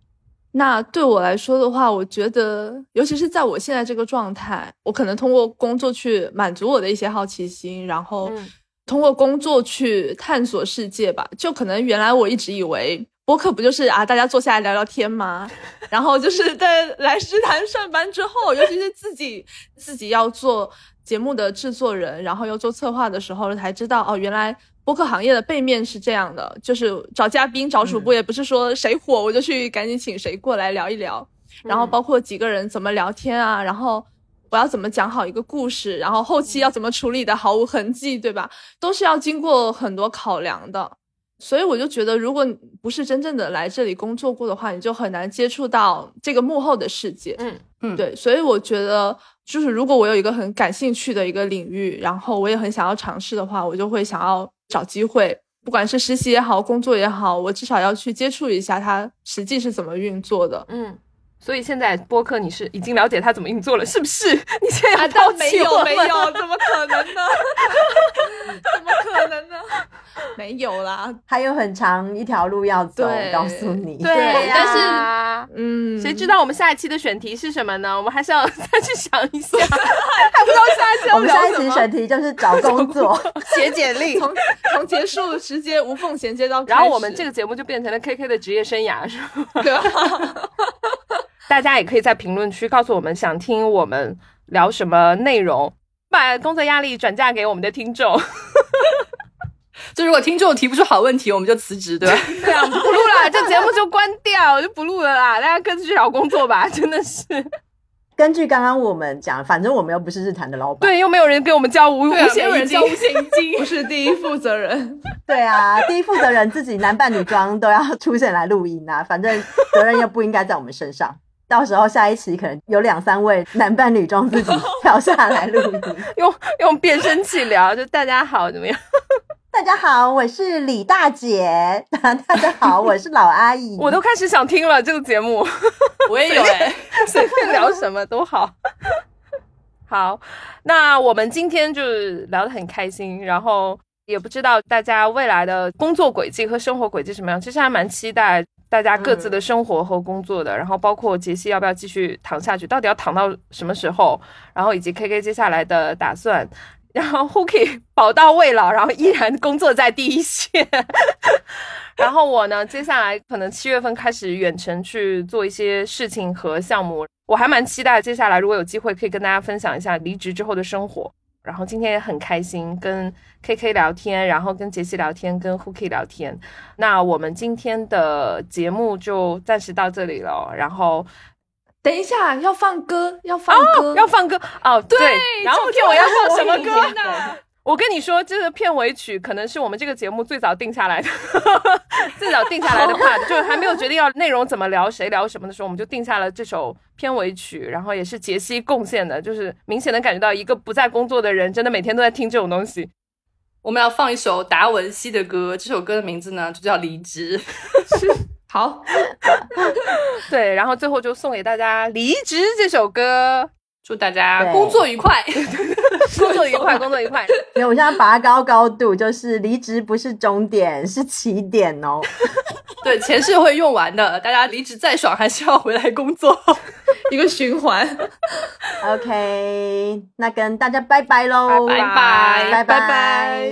那对我来说的话，我觉得，尤其是在我现在这个状态，我可能通过工作去满足我的一些好奇心，然后嗯通过工作去探索世界吧。就可能原来我一直以为播客不就是啊，大家坐下来聊聊天吗？[laughs] 然后就是在 [laughs] 来诗坛上班之后，尤其是自己自己要做节目的制作人，然后要做策划的时候，才知道哦，原来播客行业的背面是这样的，就是找嘉宾、找主播，也不是说谁火我就去赶紧请谁过来聊一聊，然后包括几个人怎么聊天啊，然后。我要怎么讲好一个故事，然后后期要怎么处理的毫无痕迹，对吧？都是要经过很多考量的。所以我就觉得，如果不是真正的来这里工作过的话，你就很难接触到这个幕后的世界。嗯嗯，对，所以我觉得，就是如果我有一个很感兴趣的一个领域，然后我也很想要尝试的话，我就会想要找机会，不管是实习也好，工作也好，我至少要去接触一下它实际是怎么运作的。嗯。所以现在播客你是已经了解它怎么运作了，是不是？[laughs] 你现在啊，要倒抛弃我们没有没有，怎么可能呢？[laughs] 怎么可能呢？没有啦，还有很长一条路要走，对告诉你。对呀，但是嗯，谁知道我们下一期的选题是什么呢？我们还是要再去想一下，[laughs] 还不知道下一期要我们下一。期选题就是找工作，写简历，从从结束直接无缝衔接到，然后我们这个节目就变成了 KK 的职业生涯，是吧？对啊大家也可以在评论区告诉我们想听我们聊什么内容，把工作压力转嫁给我们的听众。[laughs] 就如果听众提不出好问题，我们就辞职，对吧？[laughs] 对啊，不录了，这节目就关掉，就不录了啦，大家各自去找工作吧，[laughs] 真的是。根据刚刚我们讲，反正我们又不是日坛的老板，对，又没有人给我们交五五险一金不。是第一负责人，对啊，第一负责人自己男扮女装都要出现来录音啊，反正责任又不应该在我们身上。到时候下一期可能有两三位男扮女装自己 [laughs] 跳下来录音。[laughs] 用用变声器聊，就大家好怎么样？[laughs] 大家好，我是李大姐。大家好，我是老阿姨。我都开始想听了这个节目，我也有哎、随便聊什么都好。好，那我们今天就是聊得很开心，然后也不知道大家未来的工作轨迹和生活轨迹什么样，其实还蛮期待大家各自的生活和工作的。然后包括杰西要不要继续躺下去，到底要躺到什么时候，然后以及 K K 接下来的打算。然后 Hooky 宝到未老，然后依然工作在第一线。[laughs] 然后我呢，接下来可能七月份开始远程去做一些事情和项目，我还蛮期待接下来如果有机会可以跟大家分享一下离职之后的生活。然后今天也很开心跟 KK 聊天，然后跟杰西聊天，跟 Hooky 聊天。那我们今天的节目就暂时到这里了。然后等一下要放歌，要放歌，要放歌哦，对，然后今天我要放什么歌？天哪！我跟你说，这个片尾曲可能是我们这个节目最早定下来的，[laughs] 最早定下来的 part，就是还没有决定要内容怎么聊，谁聊什么的时候，我们就定下了这首片尾曲，然后也是杰西贡献的，就是明显能感觉到一个不在工作的人，真的每天都在听这种东西。我们要放一首达文西的歌，这首歌的名字呢就叫《离职》。[laughs] 好，[laughs] 对，然后最后就送给大家《离职》这首歌。祝大家 [laughs] [laughs] 工作愉快。工作愉快，工作愉快。没有，我现在拔高高度，就是离职不是终点，是起点哦。[laughs] 对，钱是会用完的，大家离职再爽，还是要回来工作。一个循环。OK，那跟大家拜拜喽，拜拜拜拜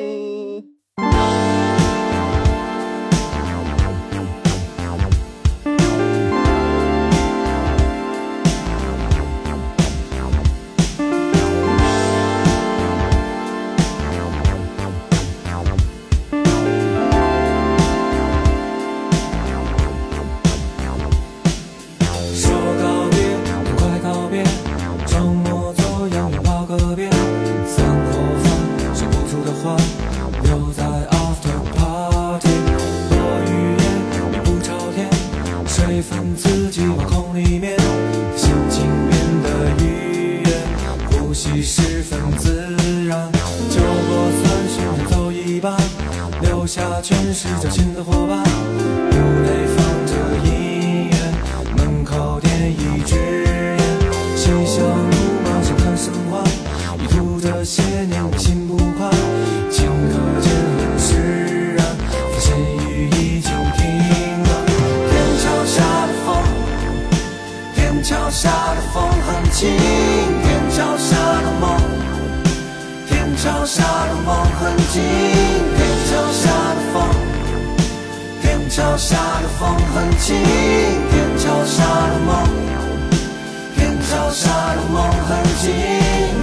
是交心的伙伴，屋内放着音乐。门口点一支烟，嬉笑怒骂相谈甚欢，意图这些年心不快，顷刻间很释然，发现雨已经停了。天桥下的风，天桥下的风很轻，天桥下的梦，天桥下的梦很近，桥下的风很轻，天桥下的梦，天桥下的梦很轻。